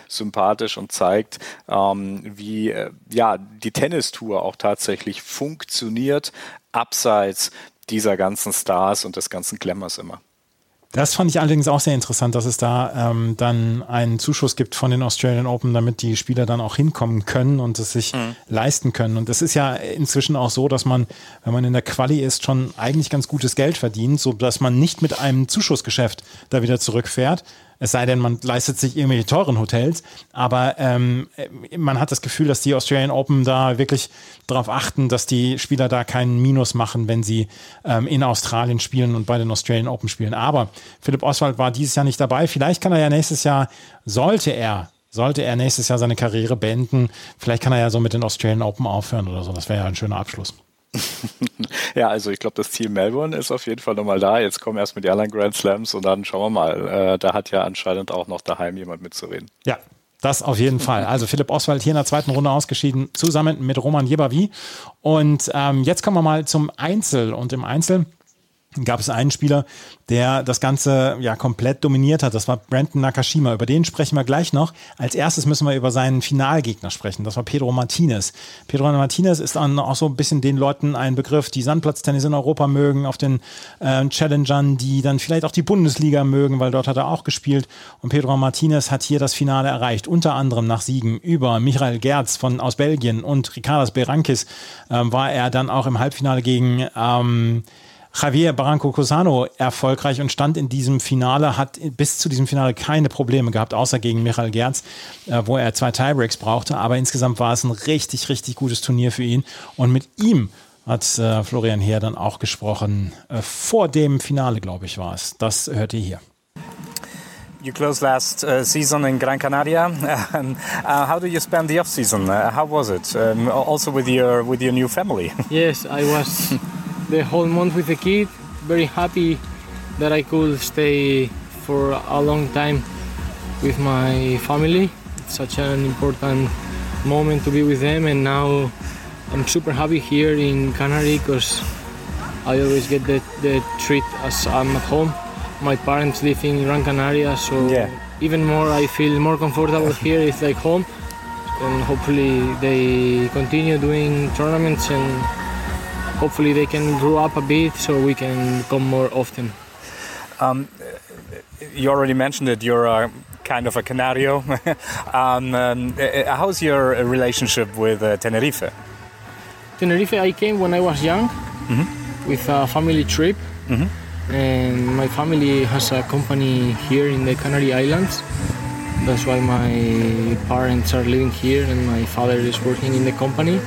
sympathisch und zeigt, ähm, wie äh, ja die Tennistour auch tatsächlich funktioniert abseits dieser ganzen Stars und des ganzen Glamours immer. Das fand ich allerdings auch sehr interessant, dass es da ähm, dann einen Zuschuss gibt von den Australian Open, damit die Spieler dann auch hinkommen können und es sich mhm. leisten können. Und es ist ja inzwischen auch so, dass man, wenn man in der Quali ist, schon eigentlich ganz gutes Geld verdient, so dass man nicht mit einem Zuschussgeschäft da wieder zurückfährt, es sei denn, man leistet sich irgendwelche teuren Hotels. Aber ähm, man hat das Gefühl, dass die Australian Open da wirklich darauf achten, dass die Spieler da keinen Minus machen, wenn sie ähm, in Australien spielen und bei den Australian Open spielen. Aber Philipp Oswald war dieses Jahr nicht dabei. Vielleicht kann er ja nächstes Jahr, sollte er sollte er nächstes Jahr seine Karriere beenden, vielleicht kann er ja so mit den Australian Open aufhören oder so. Das wäre ja ein schöner Abschluss. ja, also ich glaube, das Ziel Melbourne ist auf jeden Fall nochmal da. Jetzt kommen erst mit die anderen Grand Slams und dann schauen wir mal. Äh, da hat ja anscheinend auch noch daheim jemand mitzureden. Ja, das auf jeden Fall. Also Philipp Oswald hier in der zweiten Runde ausgeschieden, zusammen mit Roman Jebavi. Und ähm, jetzt kommen wir mal zum Einzel. Und im Einzel gab es einen Spieler, der das Ganze ja komplett dominiert hat. Das war Brandon Nakashima. Über den sprechen wir gleich noch. Als erstes müssen wir über seinen Finalgegner sprechen. Das war Pedro Martinez. Pedro Martinez ist auch so ein bisschen den Leuten ein Begriff, die Sandplatztennis in Europa mögen, auf den äh, Challengern, die dann vielleicht auch die Bundesliga mögen, weil dort hat er auch gespielt. Und Pedro Martinez hat hier das Finale erreicht, unter anderem nach Siegen über Michael Gerz von aus Belgien und Ricardas Berankis äh, war er dann auch im Halbfinale gegen ähm, Javier Barranco Cosano erfolgreich und stand in diesem Finale, hat bis zu diesem Finale keine Probleme gehabt, außer gegen Michael Gerz, äh, wo er zwei Tiebreaks brauchte. Aber insgesamt war es ein richtig, richtig gutes Turnier für ihn. Und mit ihm hat äh, Florian Heer dann auch gesprochen. Äh, vor dem Finale, glaube ich, war es. Das hört ihr hier. You closed last uh, season in Gran Canaria. uh, how do you spend the off season? Uh, how was it? Um, also with your with your new family. yes, I was the whole month with the kid. Very happy that I could stay for a long time with my family. It's such an important moment to be with them, and now I'm super happy here in Canary because I always get the, the treat as I'm at home. My parents live in Gran Canaria, so yeah. even more I feel more comfortable here. It's like home, and hopefully they continue doing tournaments and hopefully they can grow up a bit so we can come more often. Um, you already mentioned it. You're a, kind of a canario. um, um, how's your relationship with uh, Tenerife? Tenerife, I came when I was young mm -hmm. with a family trip, mm -hmm. and my family has a company here in the Canary Islands. That's why my parents are living here, and my father is working in the company.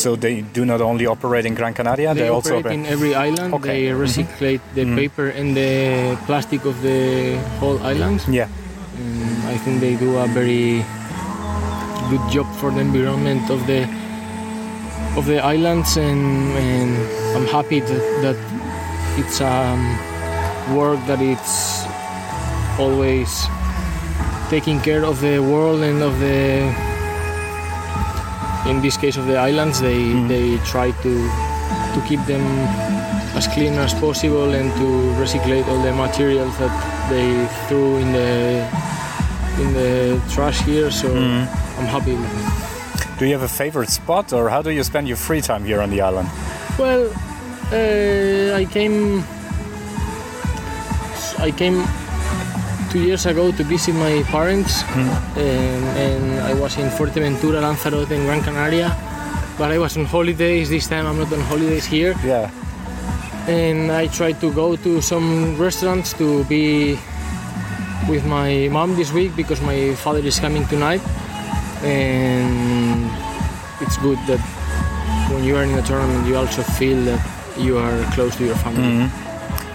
So they do not only operate in Gran Canaria, they, they also operate in every island. Okay. They mm-hmm. mm-hmm. the mm-hmm. paper and the plastic of the whole islands. Yeah. And I think they do a very good job for the environment of the of the islands, and, and I'm happy that, that it's um, work that it's always taking care of the world and of the in this case of the islands, they mm. they try to to keep them as clean as possible and to recycle all the materials that they threw in the in the trash here. So mm. I'm happy with it. Do you have a favorite spot, or how do you spend your free time here on the island? Well, uh, I came. I came two years ago to visit my parents, mm. and, and, I was in Fuerteventura, Lanzarote, in Gran Canaria. But I was on holidays this time. I'm not on holidays here. Yeah. And I tried to go to some restaurants to be with my mom this week because my father is coming tonight. And it's good that when you are in a tournament, you also feel that you are close to your family. Mm-hmm.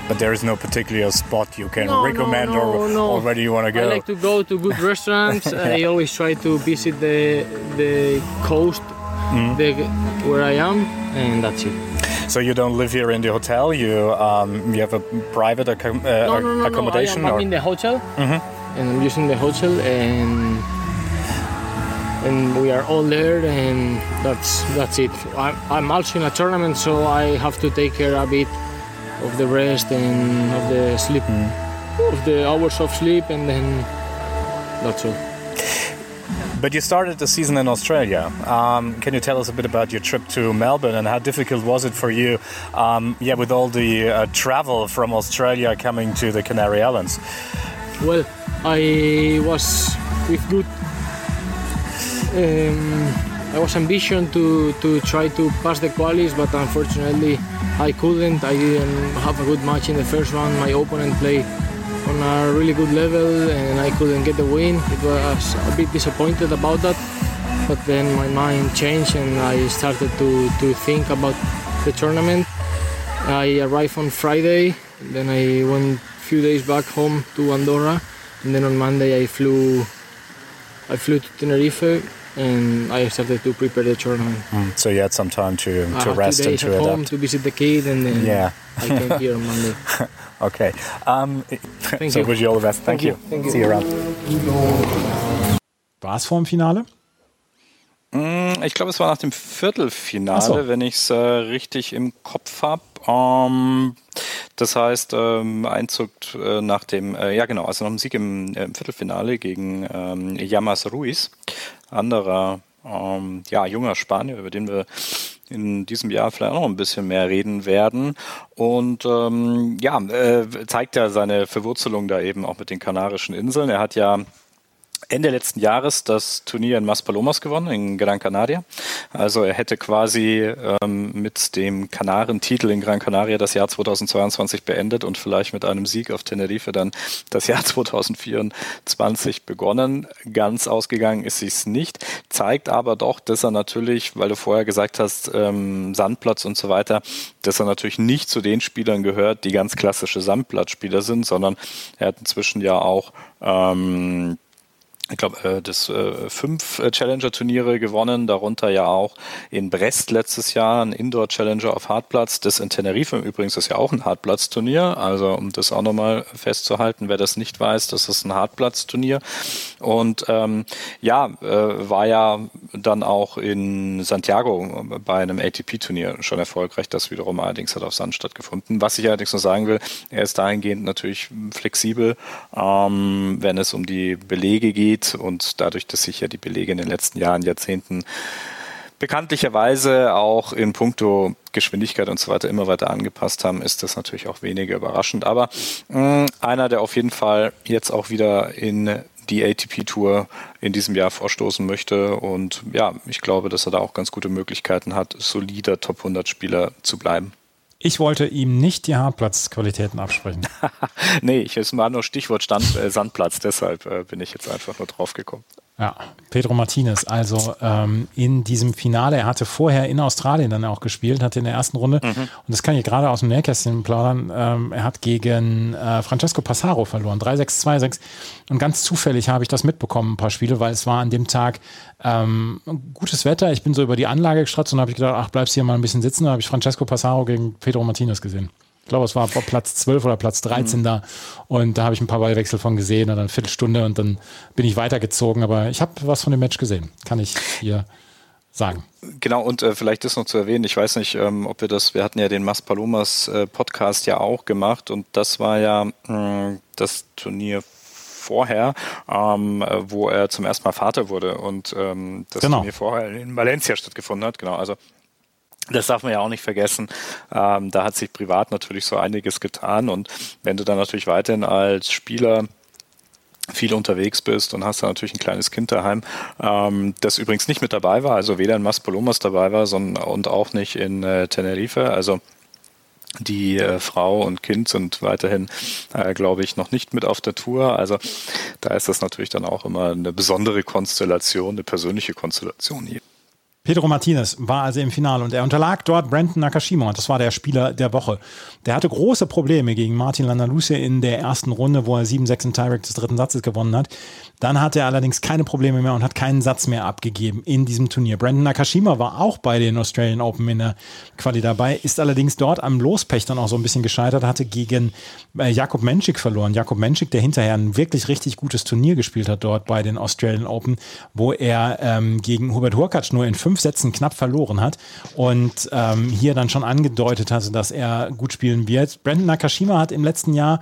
But there is no particular spot you can No, no, recommend no, or, no. or where do you want to go? I like to go to good restaurants. I always try to visit the the coast Mm. the, where I am, and that's it. so you don't live here in the hotel. You um, you have a private accom- uh, No, no, no, accommodation no. I am, or I'm in the hotel, Mm-hmm. and I'm using the hotel, and and we are all there, and that's that's it. I'm, I'm also in a tournament, so I have to take care a bit of the rest and of the sleep, Mm. of the hours of sleep, and then that's all. But you started the season in Australia. Um, can you tell us a bit about your trip to Melbourne and how difficult was it for you? Um, yeah, with all the uh, travel from Australia coming to the Canary Islands. Well, I was with good. Um, I was ambition to, to try to pass the qualies, but unfortunately I couldn't. I didn't have a good match in the first round. My opponent played on a really good level, and I couldn't get the win. It was a bit disappointed about that, but then my mind changed and I started to, to think about the tournament. I arrived on Friday, then I went a few days back home to Andorra, and then on Monday I flew. I flew to Tenerife, and I started to prepare the tournament. So you had some time to, to rest two and to at home adapt. to visit the kid, and then Yeah. I came here on Monday. Okay. Um, so you. wish you all the best. Thank, Thank you. you. Thank you. See you around. War es vor dem Finale? Mm, Ich glaube, es war nach dem Viertelfinale, so. wenn ich es äh, richtig im Kopf habe. Ähm, das heißt, ähm, Einzug äh, nach dem, äh, ja genau, also nach dem Sieg im, äh, im Viertelfinale gegen ähm, Yamas Ruiz, anderer ähm, ja, junger Spanier, über den wir in diesem Jahr vielleicht auch noch ein bisschen mehr reden werden. Und ähm, ja, äh, zeigt ja seine Verwurzelung da eben auch mit den Kanarischen Inseln. Er hat ja Ende letzten Jahres das Turnier in Maspalomas gewonnen, in Gran Canaria. Also er hätte quasi ähm, mit dem Kanarentitel in Gran Canaria das Jahr 2022 beendet und vielleicht mit einem Sieg auf Tenerife dann das Jahr 2024 begonnen. Ganz ausgegangen ist es nicht, zeigt aber doch, dass er natürlich, weil du vorher gesagt hast, ähm, Sandplatz und so weiter, dass er natürlich nicht zu den Spielern gehört, die ganz klassische Sandplatzspieler sind, sondern er hat inzwischen ja auch ähm, ich glaube, äh, das äh, fünf äh, Challenger-Turniere gewonnen, darunter ja auch in Brest letztes Jahr ein Indoor-Challenger auf Hartplatz. Das in Tenerife übrigens ist ja auch ein Hartplatz-Turnier. Also um das auch nochmal festzuhalten, wer das nicht weiß, das ist ein Hartplatz-Turnier. Und ähm, ja, äh, war ja dann auch in Santiago bei einem ATP-Turnier schon erfolgreich. Das wiederum allerdings hat auf Sand stattgefunden. Was ich allerdings noch sagen will, er ist dahingehend natürlich flexibel, ähm, wenn es um die Belege geht und dadurch, dass sich ja die Belege in den letzten Jahren, Jahrzehnten bekanntlicherweise auch in puncto Geschwindigkeit und so weiter immer weiter angepasst haben, ist das natürlich auch weniger überraschend. Aber mh, einer, der auf jeden Fall jetzt auch wieder in die ATP-Tour in diesem Jahr vorstoßen möchte. Und ja, ich glaube, dass er da auch ganz gute Möglichkeiten hat, solider Top 100-Spieler zu bleiben. Ich wollte ihm nicht die Hartplatzqualitäten absprechen. nee, ich es war nur Stichwort Stand, äh, Sandplatz, deshalb äh, bin ich jetzt einfach nur drauf gekommen. Ja, Pedro Martinez, also ähm, in diesem Finale, er hatte vorher in Australien dann auch gespielt, hatte in der ersten Runde, Mhm. und das kann ich gerade aus dem Nähkästchen plaudern, ähm, er hat gegen äh, Francesco Passaro verloren, 3-6, 2-6 und ganz zufällig habe ich das mitbekommen, ein paar Spiele, weil es war an dem Tag ähm, gutes Wetter, ich bin so über die Anlage gestratzt und habe ich gedacht, ach, bleibst hier mal ein bisschen sitzen, da habe ich Francesco Passaro gegen Pedro Martinez gesehen. Ich glaube, es war Platz 12 oder Platz 13 da. Und da habe ich ein paar Ballwechsel von gesehen und dann eine Viertelstunde und dann bin ich weitergezogen. Aber ich habe was von dem Match gesehen, kann ich hier sagen. Genau, und äh, vielleicht ist noch zu erwähnen, ich weiß nicht, ähm, ob wir das, wir hatten ja den Mas Palomas äh, Podcast ja auch gemacht und das war ja mh, das Turnier vorher, ähm, äh, wo er zum ersten Mal Vater wurde und ähm, das Genau. Turnier vorher in Valencia stattgefunden hat. Genau, also das darf man ja auch nicht vergessen. Ähm, da hat sich privat natürlich so einiges getan. Und wenn du dann natürlich weiterhin als Spieler viel unterwegs bist und hast dann natürlich ein kleines Kind daheim, ähm, das übrigens nicht mit dabei war, also weder in Maspalomas dabei war sondern, und auch nicht in äh, Tenerife. Also die äh, Frau und Kind sind weiterhin, äh, glaube ich, noch nicht mit auf der Tour. Also da ist das natürlich dann auch immer eine besondere Konstellation, eine persönliche Konstellation hier. Pedro Martinez war also im Finale und er unterlag dort Brandon Nakashima und das war der Spieler der Woche. Der hatte große Probleme gegen Martin Landaluce in der ersten Runde, wo er 7-6 im Tiebreak des dritten Satzes gewonnen hat. Dann hatte er allerdings keine Probleme mehr und hat keinen Satz mehr abgegeben in diesem Turnier. Brandon Nakashima war auch bei den Australian Open in der Quali dabei, ist allerdings dort am Lospech dann auch so ein bisschen gescheitert, hatte gegen äh, Jakob Menschik verloren. Jakob Menschik, der hinterher ein wirklich richtig gutes Turnier gespielt hat dort bei den Australian Open, wo er ähm, gegen Hubert Hurkacz nur in fünf Sätzen knapp verloren hat und ähm, hier dann schon angedeutet hatte, dass er gut spielen wird. Brandon Nakashima hat im letzten Jahr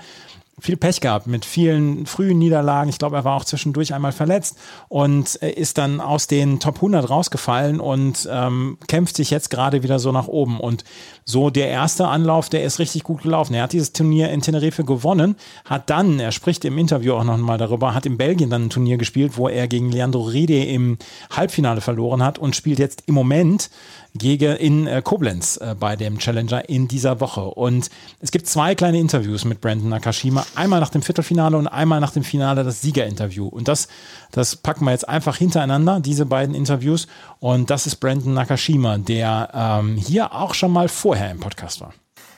viel Pech gehabt mit vielen frühen Niederlagen. Ich glaube, er war auch zwischendurch einmal verletzt und ist dann aus den Top 100 rausgefallen und ähm, kämpft sich jetzt gerade wieder so nach oben. Und so der erste Anlauf, der ist richtig gut gelaufen. Er hat dieses Turnier in Tenerife gewonnen, hat dann, er spricht im Interview auch noch mal darüber, hat in Belgien dann ein Turnier gespielt, wo er gegen Leandro Rede im Halbfinale verloren hat und spielt jetzt im Moment gegen in äh, Koblenz äh, bei dem Challenger in dieser Woche. Und es gibt zwei kleine Interviews mit Brandon Nakashima. Einmal nach dem Viertelfinale und einmal nach dem Finale das Siegerinterview. Und das, das packen wir jetzt einfach hintereinander, diese beiden Interviews. Und das ist Brandon Nakashima, der ähm, hier auch schon mal vorher im Podcast war.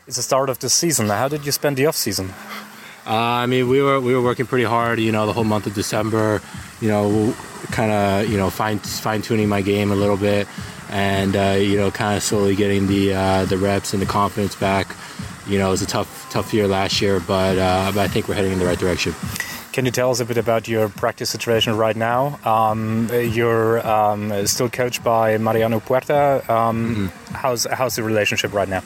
It's the start of the season. How did you spend the off season? Uh, I mean, we were we were working pretty hard. You know, the whole month of December. You know, kind of you know fine fine tuning my game a little bit. And uh, you know, kind of slowly getting the uh, the reps and the confidence back. You know, it was a tough tough year last year, but, uh, but I think we're heading in the right direction. Can you tell us a bit about your practice situation right now? Um, you're um, still coached by Mariano Puerta. Um, mm-hmm. How's how's the relationship right now?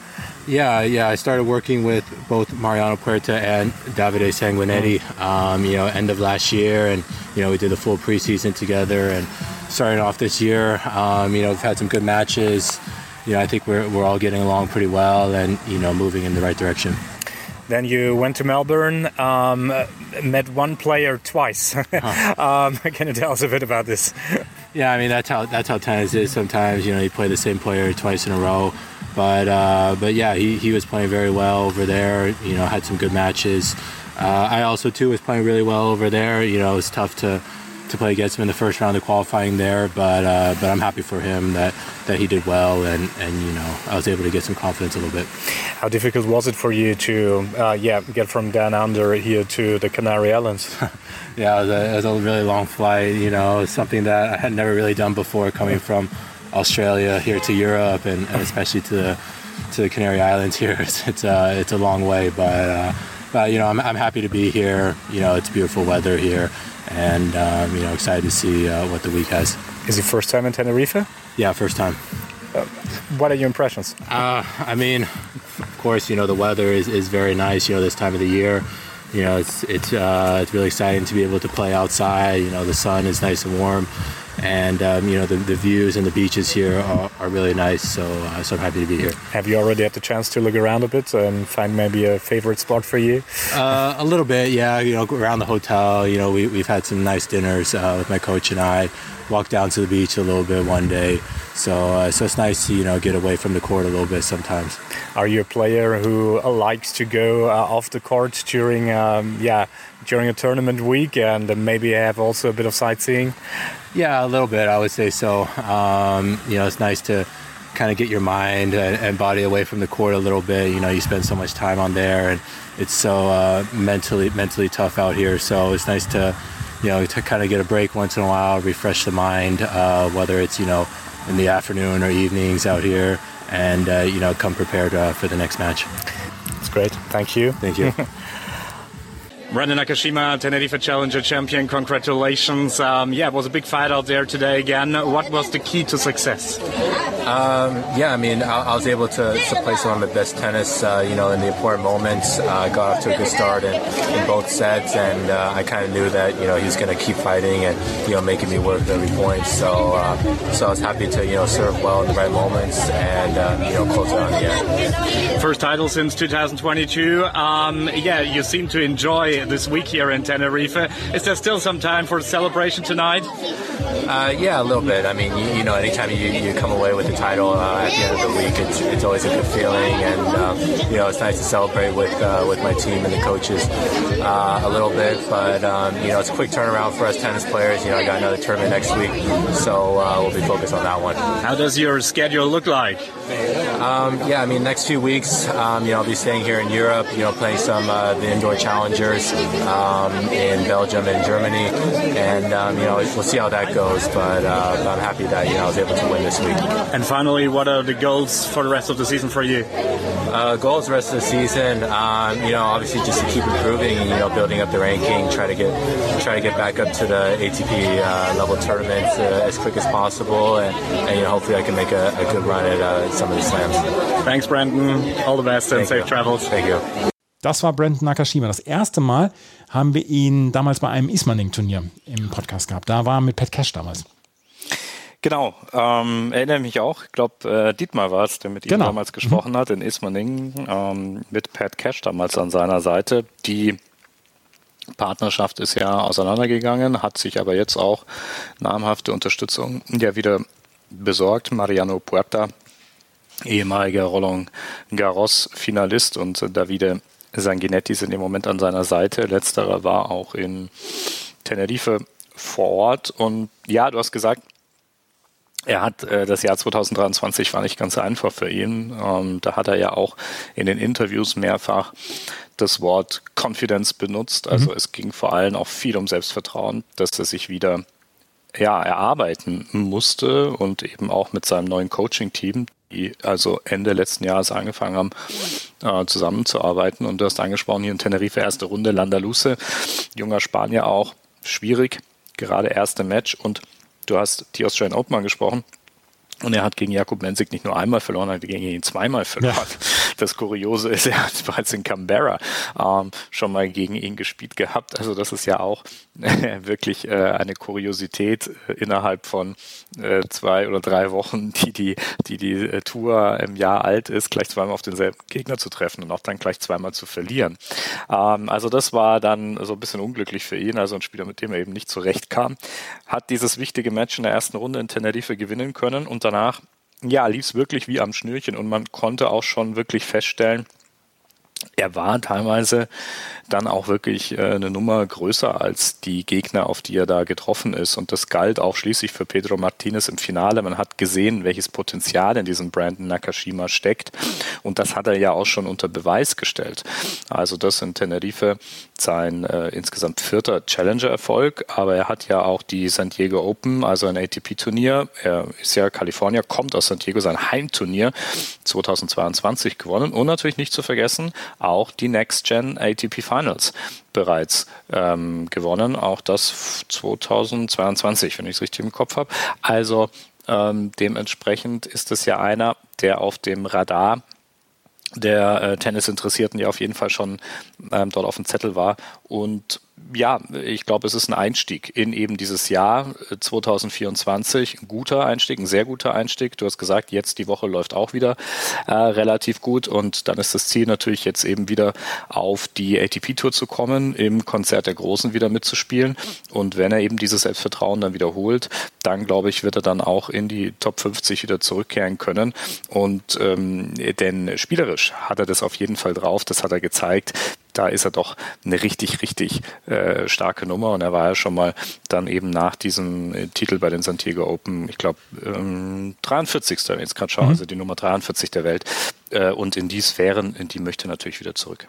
Yeah, yeah. I started working with both Mariano Puerta and Davide Sanguinetti. Mm-hmm. Um, you know, end of last year, and you know we did the full preseason together and starting off this year. Um, you know, we've had some good matches. You know, I think we're, we're all getting along pretty well and, you know, moving in the right direction. Then you went to Melbourne, um, met one player twice. Huh. um, can you tell us a bit about this? Yeah, I mean that's how that's how tennis is. Sometimes you know you play the same player twice in a row, but uh, but yeah, he, he was playing very well over there. You know, had some good matches. Uh, I also too was playing really well over there. You know, it's tough to to play against him in the first round of qualifying there. But uh, but I'm happy for him that, that he did well and, and you know I was able to get some confidence a little bit. How difficult was it for you to uh, yeah get from down under here to the Canary Islands? yeah, it was, a, it was, a, really long flight. You know, something that I had never really done before, coming from Australia here to Europe and, and especially to the to the Canary Islands here. It's it's, uh, it's a long way, but. Uh, but you know, I'm, I'm happy to be here. You know, it's beautiful weather here and um, you know excited to see uh, what the week has. Is it first time in Tenerife? Yeah, first time. Uh, what are your impressions? Uh, I mean, of course, you know the weather is, is very nice. You know this time of the year, you know it's it's uh, it's really exciting to be able to play outside. You know the sun is nice and warm and um, you know the, the, views and the beaches here are, are really nice. So, uh, so I'm happy to be here. Have you already had the chance to look around a bit and find maybe a favorite spot for you? Uh, a little bit, yeah. You know, around the hotel. You know, we, we've had some nice dinners uh, with my coach and I. Walked down to the beach a little bit one day. So, uh, so it's nice to you know get away from the court a little bit sometimes. Are you a player who likes to go uh, off the court during um, yeah during a tournament week and maybe have also a bit of sightseeing? Yeah, a little bit. I would say so. Um, you know, it's nice to kind of get your mind and, and, body away from the court a little bit. You know, you spend so much time on there, and it's so uh, mentally mentally tough out here. So it's nice to you know to kind of get a break once in a while, refresh the mind, uh, whether it's you know in the afternoon or evenings out here, and uh, you know come prepared uh, for the next match. It's great. Thank you. Thank you. Brandon Nakashima, Tenerife Challenger champion, congratulations. Um, yeah, it was a big fight out there today again. What was the key to success? Um, yeah, I mean, I, I, was able to, to play some of my best tennis, uh, you know, in the important moments. Uh, I uh, got off to a good start in, in both sets, and uh, I kind of knew that, you know, he was going to keep fighting and, you know, making me work every point. So, uh, so I was happy to, you know, serve well in the right moments and, uh, you know, close it on the end. First title since 2022. Um, yeah, you seem to enjoy day, this week here in Tenerife. Is there still some time for celebration tonight? Uh, yeah, a little bit. I mean, you, you know, anytime you, you come away with the title uh, at the end of the week, it's, it's always a good feeling, and um, you know, it's nice to celebrate with uh, with my team and the coaches uh, a little bit. But um, you know, it's a quick turnaround for us tennis players. You know, I got another tournament next week, so uh, we'll be focused on that one. How does your schedule look like? Um, yeah, I mean, next few weeks, um, you know, I'll be staying here in Europe. You know, playing some uh, the indoor challengers um, in Belgium and Germany, and um, you know, we'll see how that goes. But uh, I'm happy that you know I was able to win this week. And finally, what are the goals for the rest of the season for you? Uh, goals the rest of the season, um, you know, obviously just to keep improving and you know building up the ranking, try to get try to get back up to the ATP uh, level tournaments uh, as quick as possible, and, and you know hopefully I can make a, a good run at uh, some of the slams. Thanks, Brandon. All the best and Thank safe you. travels. Thank you. Das war Brandon Nakashima. Das erste Mal haben wir ihn damals bei einem Ismaning-Turnier im Podcast gehabt. Da war er mit Pat Cash damals. Genau, ähm, erinnere mich auch. Ich glaube, äh, Dietmar war es, der mit ihm Genau. damals gesprochen hat in Ismaning ähm, mit Pat Cash damals an seiner Seite. Die Partnerschaft ist ja auseinandergegangen, hat sich aber jetzt auch namhafte Unterstützung ja wieder besorgt. Mariano Puerta, ehemaliger Roland Garros Finalist und Davide Sanguinetti sind im Moment an seiner Seite. Letzterer war auch in Tenerife vor Ort und ja, du hast gesagt, er hat äh, das Jahr 2023 war nicht ganz einfach für ihn. Ähm, da hat er ja auch in den Interviews mehrfach das Wort Confidence benutzt. Also es ging vor allem auch viel um Selbstvertrauen, dass er sich wieder ja, erarbeiten musste und eben auch mit seinem neuen Coaching-Team, die also Ende letzten Jahres angefangen haben, äh, zusammenzuarbeiten. Und du hast angesprochen, hier in Tenerife erste Runde, Landaluce, junger Spanier auch, schwierig, gerade erste Match und du hast die Australian Open angesprochen. Und er hat gegen Jakub Mensik nicht nur einmal verloren, er hat gegen ihn zweimal verloren. Ja. Das Kuriose ist, er hat bereits in Canberra ähm, schon mal gegen ihn gespielt gehabt. Also das ist ja auch wirklich äh, eine Kuriosität äh, innerhalb von äh, zwei oder drei Wochen, die die, die, die äh, Tour im Jahr alt ist, gleich zweimal auf denselben Gegner zu treffen und auch dann gleich zweimal zu verlieren. Ähm, also das war dann so ein bisschen unglücklich für ihn, also ein Spieler, mit dem er eben nicht zurechtkam. Hat dieses wichtige Match in der ersten Runde in Tenerife gewinnen können und danach ja, lief es wirklich wie am Schnürchen und man konnte auch schon wirklich feststellen, er war teilweise dann auch wirklich äh, eine Nummer größer als die Gegner, auf die er da getroffen ist. Und das galt auch schließlich für Pedro Martinez im Finale. Man hat gesehen, welches Potenzial in diesem Brandon Nakashima steckt. Und das hat er ja auch schon unter Beweis gestellt. Also das in Tenerife sein äh, insgesamt vierter Challenger-Erfolg. Aber er hat ja auch die San Diego Open, also ein ATP-Turnier. Er ist ja Kalifornier, kommt aus San Diego, sein Heimturnier 2022 gewonnen. Und natürlich nicht zu vergessen, auch die Next Gen ATP Finals bereits ähm, gewonnen. Auch das 2022, wenn ich es richtig im Kopf habe. Also ähm, dementsprechend ist es ja einer, der auf dem Radar der äh, Tennisinteressierten ja auf jeden Fall schon ähm, dort auf dem Zettel war. Und ja, ich glaube, es ist ein Einstieg in eben dieses Jahr äh, 2024. Ein guter Einstieg, ein sehr guter Einstieg. Du hast gesagt, jetzt die Woche läuft auch wieder äh, relativ gut. Und dann ist das Ziel natürlich jetzt eben wieder auf die ATP-Tour zu kommen, im Konzert der Großen wieder mitzuspielen. Und wenn er eben dieses Selbstvertrauen dann wiederholt, dann glaube ich, wird er dann auch in die Top 50 wieder zurückkehren können. Und ähm, denn spielerisch hat er das auf jeden Fall drauf. Das hat er gezeigt da ist er doch eine richtig, richtig äh, starke Nummer. Und er war ja schon mal dann eben nach diesem äh, Titel bei den Santiago Open, ich glaube, ähm, 43. wenn ich jetzt gerade schaue, Mhm. also die Nummer 43 der Welt. Äh, und in die Sphären, in die möchte er natürlich wieder zurück.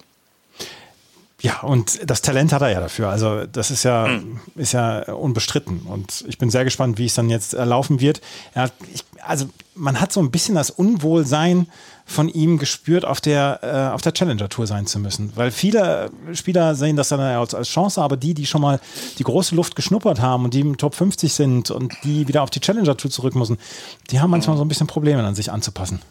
Ja, und das Talent hat er ja dafür. Also das ist ja, ist ja unbestritten. Und ich bin sehr gespannt, wie es dann jetzt äh, laufen wird. Hat, ich, also man hat so ein bisschen das Unwohlsein von ihm gespürt, auf der, äh, auf der Challenger Tour sein zu müssen. Weil viele Spieler sehen das dann als, als Chance, aber die, die schon mal die große Luft geschnuppert haben und die im Top 50 sind und die wieder auf die Challenger Tour zurück müssen, die haben manchmal so ein bisschen Probleme, an sich anzupassen.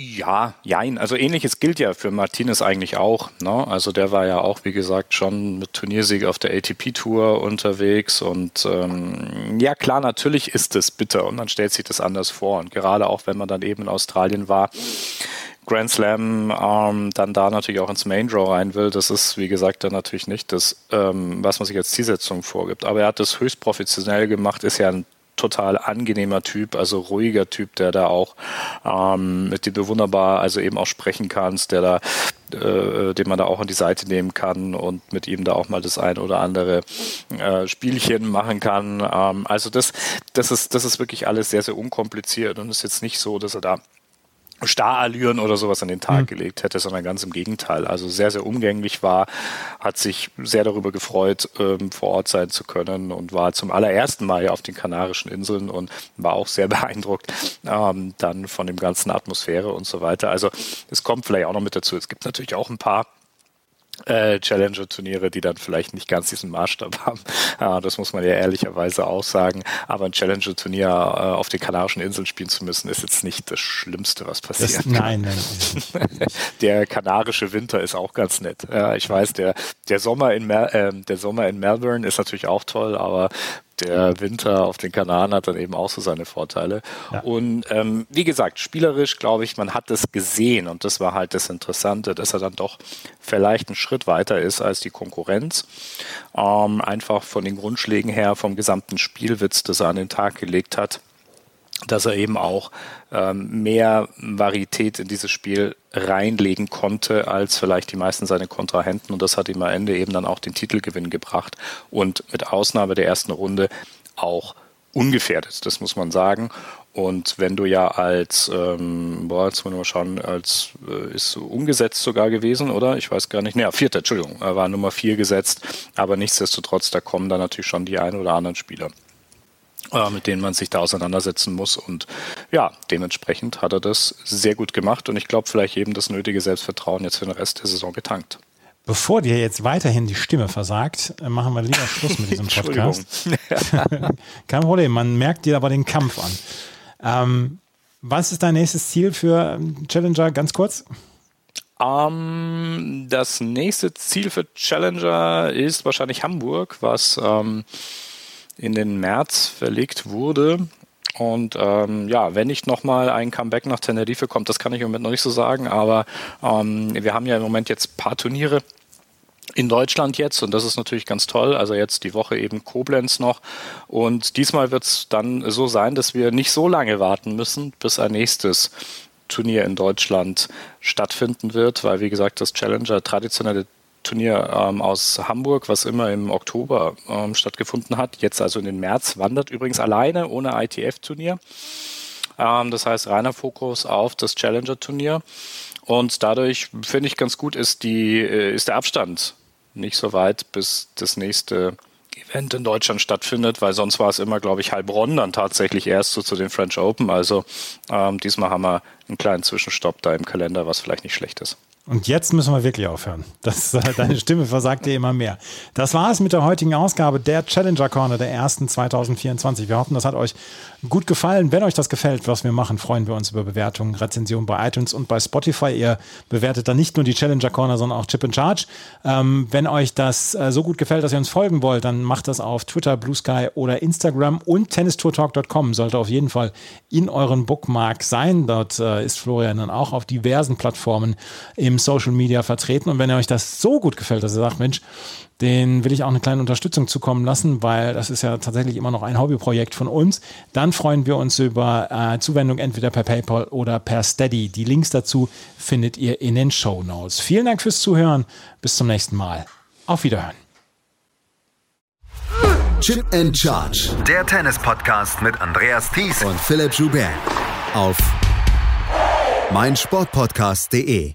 Ja, jein. Also ähnliches gilt ja für Martinez eigentlich auch. Ne? Also der war ja auch, wie gesagt, schon mit Turniersieg auf der ATP-Tour unterwegs. Und ähm, ja, klar, natürlich ist es bitter und man stellt sich das anders vor. Und gerade auch, wenn man dann eben in Australien war, Grand Slam ähm, dann da natürlich auch ins Main Draw rein will, das ist, wie gesagt, dann natürlich nicht das, ähm, was man sich als Zielsetzung vorgibt. Aber er hat das höchst professionell gemacht, ist ja ein total angenehmer Typ, also ruhiger Typ, der da auch ähm, mit dem du wunderbar also eben auch sprechen kannst, der da äh, den man da auch an die Seite nehmen kann und mit ihm da auch mal das ein oder andere äh, Spielchen machen kann. Ähm, also das, das ist, das ist wirklich alles sehr, sehr unkompliziert und ist jetzt nicht so, dass er da Starallüren oder sowas an den Tag mhm. gelegt hätte, sondern ganz im Gegenteil. Also sehr, sehr umgänglich war, hat sich sehr darüber gefreut, ähm, vor Ort sein zu können und war zum allerersten Mal ja auf den Kanarischen Inseln und war auch sehr beeindruckt ähm, dann von dem ganzen Atmosphäre und so weiter. Also es kommt vielleicht auch noch mit dazu. Es gibt natürlich auch ein paar äh, Challenger-Turniere, die dann vielleicht nicht ganz diesen Maßstab haben. Äh, das muss man ja ehrlicherweise auch sagen. Aber ein Challenger-Turnier äh, auf den Kanarischen Inseln spielen zu müssen, ist jetzt nicht das Schlimmste, was passiert. Das, nein, nein. der kanarische Winter ist auch ganz nett. Ich weiß, der, der, Sommer in Mel äh, der Sommer in Melbourne ist natürlich auch toll, aber der Winter auf den Kanaren hat dann eben auch so seine Vorteile. Ja. Und ähm, wie gesagt, spielerisch glaube ich, man hat es gesehen und das war halt das Interessante, dass er dann doch vielleicht einen Schritt weiter ist als die Konkurrenz. Ähm, einfach von den Grundschlägen her, vom gesamten Spielwitz, das er an den Tag gelegt hat dass er eben auch ähm, mehr Varietät in dieses Spiel reinlegen konnte als vielleicht die meisten seiner Kontrahenten und das hat ihm am Ende eben dann auch den Titelgewinn gebracht und mit Ausnahme der ersten Runde auch ungefährdet, das muss man sagen. Und wenn du ja als, ähm, boah, jetzt wollen wir mal schauen, als äh, ist umgesetzt sogar gewesen, oder? Ich weiß gar nicht. Naja, vierter, Entschuldigung, er war Nummer vier gesetzt, aber nichtsdestotrotz, da kommen dann natürlich schon die ein oder anderen Spieler äh, mit denen man sich da auseinandersetzen muss. Und ja, dementsprechend hat er das sehr gut gemacht und ich glaube, vielleicht eben das nötige Selbstvertrauen jetzt für den Rest der Saison getankt. Bevor dir jetzt weiterhin die Stimme versagt, äh, machen wir lieber Schluss mit diesem Podcast. Kein Problem, man merkt dir aber den Kampf an. Ähm, was ist dein nächstes Ziel für ähm, Challenger? Ganz kurz. Um, ähm, das nächste Ziel für Challenger ist wahrscheinlich Hamburg, was ähm, in den März verlegt wurde. Und ähm, ja, wenn nicht nochmal ein Comeback nach Tenerife kommt, das kann ich im Moment noch nicht so sagen, aber ähm, wir haben ja im Moment jetzt ein paar Turniere in Deutschland jetzt und das ist natürlich ganz toll. Also jetzt die Woche eben Koblenz noch und diesmal wird es dann so sein, dass wir nicht so lange warten müssen, bis ein nächstes Turnier in Deutschland stattfinden wird, weil wie gesagt das Challenger traditionelle Turnier ähm, aus Hamburg, was immer im Oktober ähm, stattgefunden hat, jetzt also in den März, wandert übrigens alleine ohne ITF-Turnier. Ähm, das heißt reiner Fokus auf das Challenger-Turnier. Und dadurch finde ich ganz gut, ist, die, äh, ist der Abstand nicht so weit, bis das nächste Event in Deutschland stattfindet, weil sonst war es immer, glaube ich, Heilbronn dann tatsächlich erst so zu den French Open. Also ähm, diesmal haben wir einen kleinen Zwischenstopp da im Kalender, was vielleicht nicht schlecht ist. Und jetzt müssen wir wirklich aufhören. Das, äh, deine Stimme versagt dir immer mehr. Das war es mit der heutigen Ausgabe der Challenger Corner der ersten 2024. Wir hoffen, das hat euch gut gefallen. Wenn euch das gefällt, was wir machen, freuen wir uns über Bewertungen, Rezensionen bei iTunes und bei Spotify. Ihr bewertet dann nicht nur die Challenger Corner, sondern auch Chip and Charge. Ähm, wenn euch das äh, so gut gefällt, dass ihr uns folgen wollt, dann macht das auf Twitter, Blue Sky oder Instagram und tennistourtalk.com sollte auf jeden Fall in euren Bookmark sein. Dort äh, ist Florian dann auch auf diversen Plattformen im Social Media vertreten. Und wenn euch das so gut gefällt, dass ihr sagt, Mensch, den will ich auch eine kleine Unterstützung zukommen lassen, weil das ist ja tatsächlich immer noch ein Hobbyprojekt von uns. Dann freuen wir uns über äh, Zuwendung entweder per PayPal oder per Steady. Die Links dazu findet ihr in den Show Notes. Vielen Dank fürs Zuhören. Bis zum nächsten Mal. Auf Wiederhören. Chip and Charge. Der Tennis-Podcast mit Andreas Thies und Philipp Joubert. Auf meinsportpodcast.de.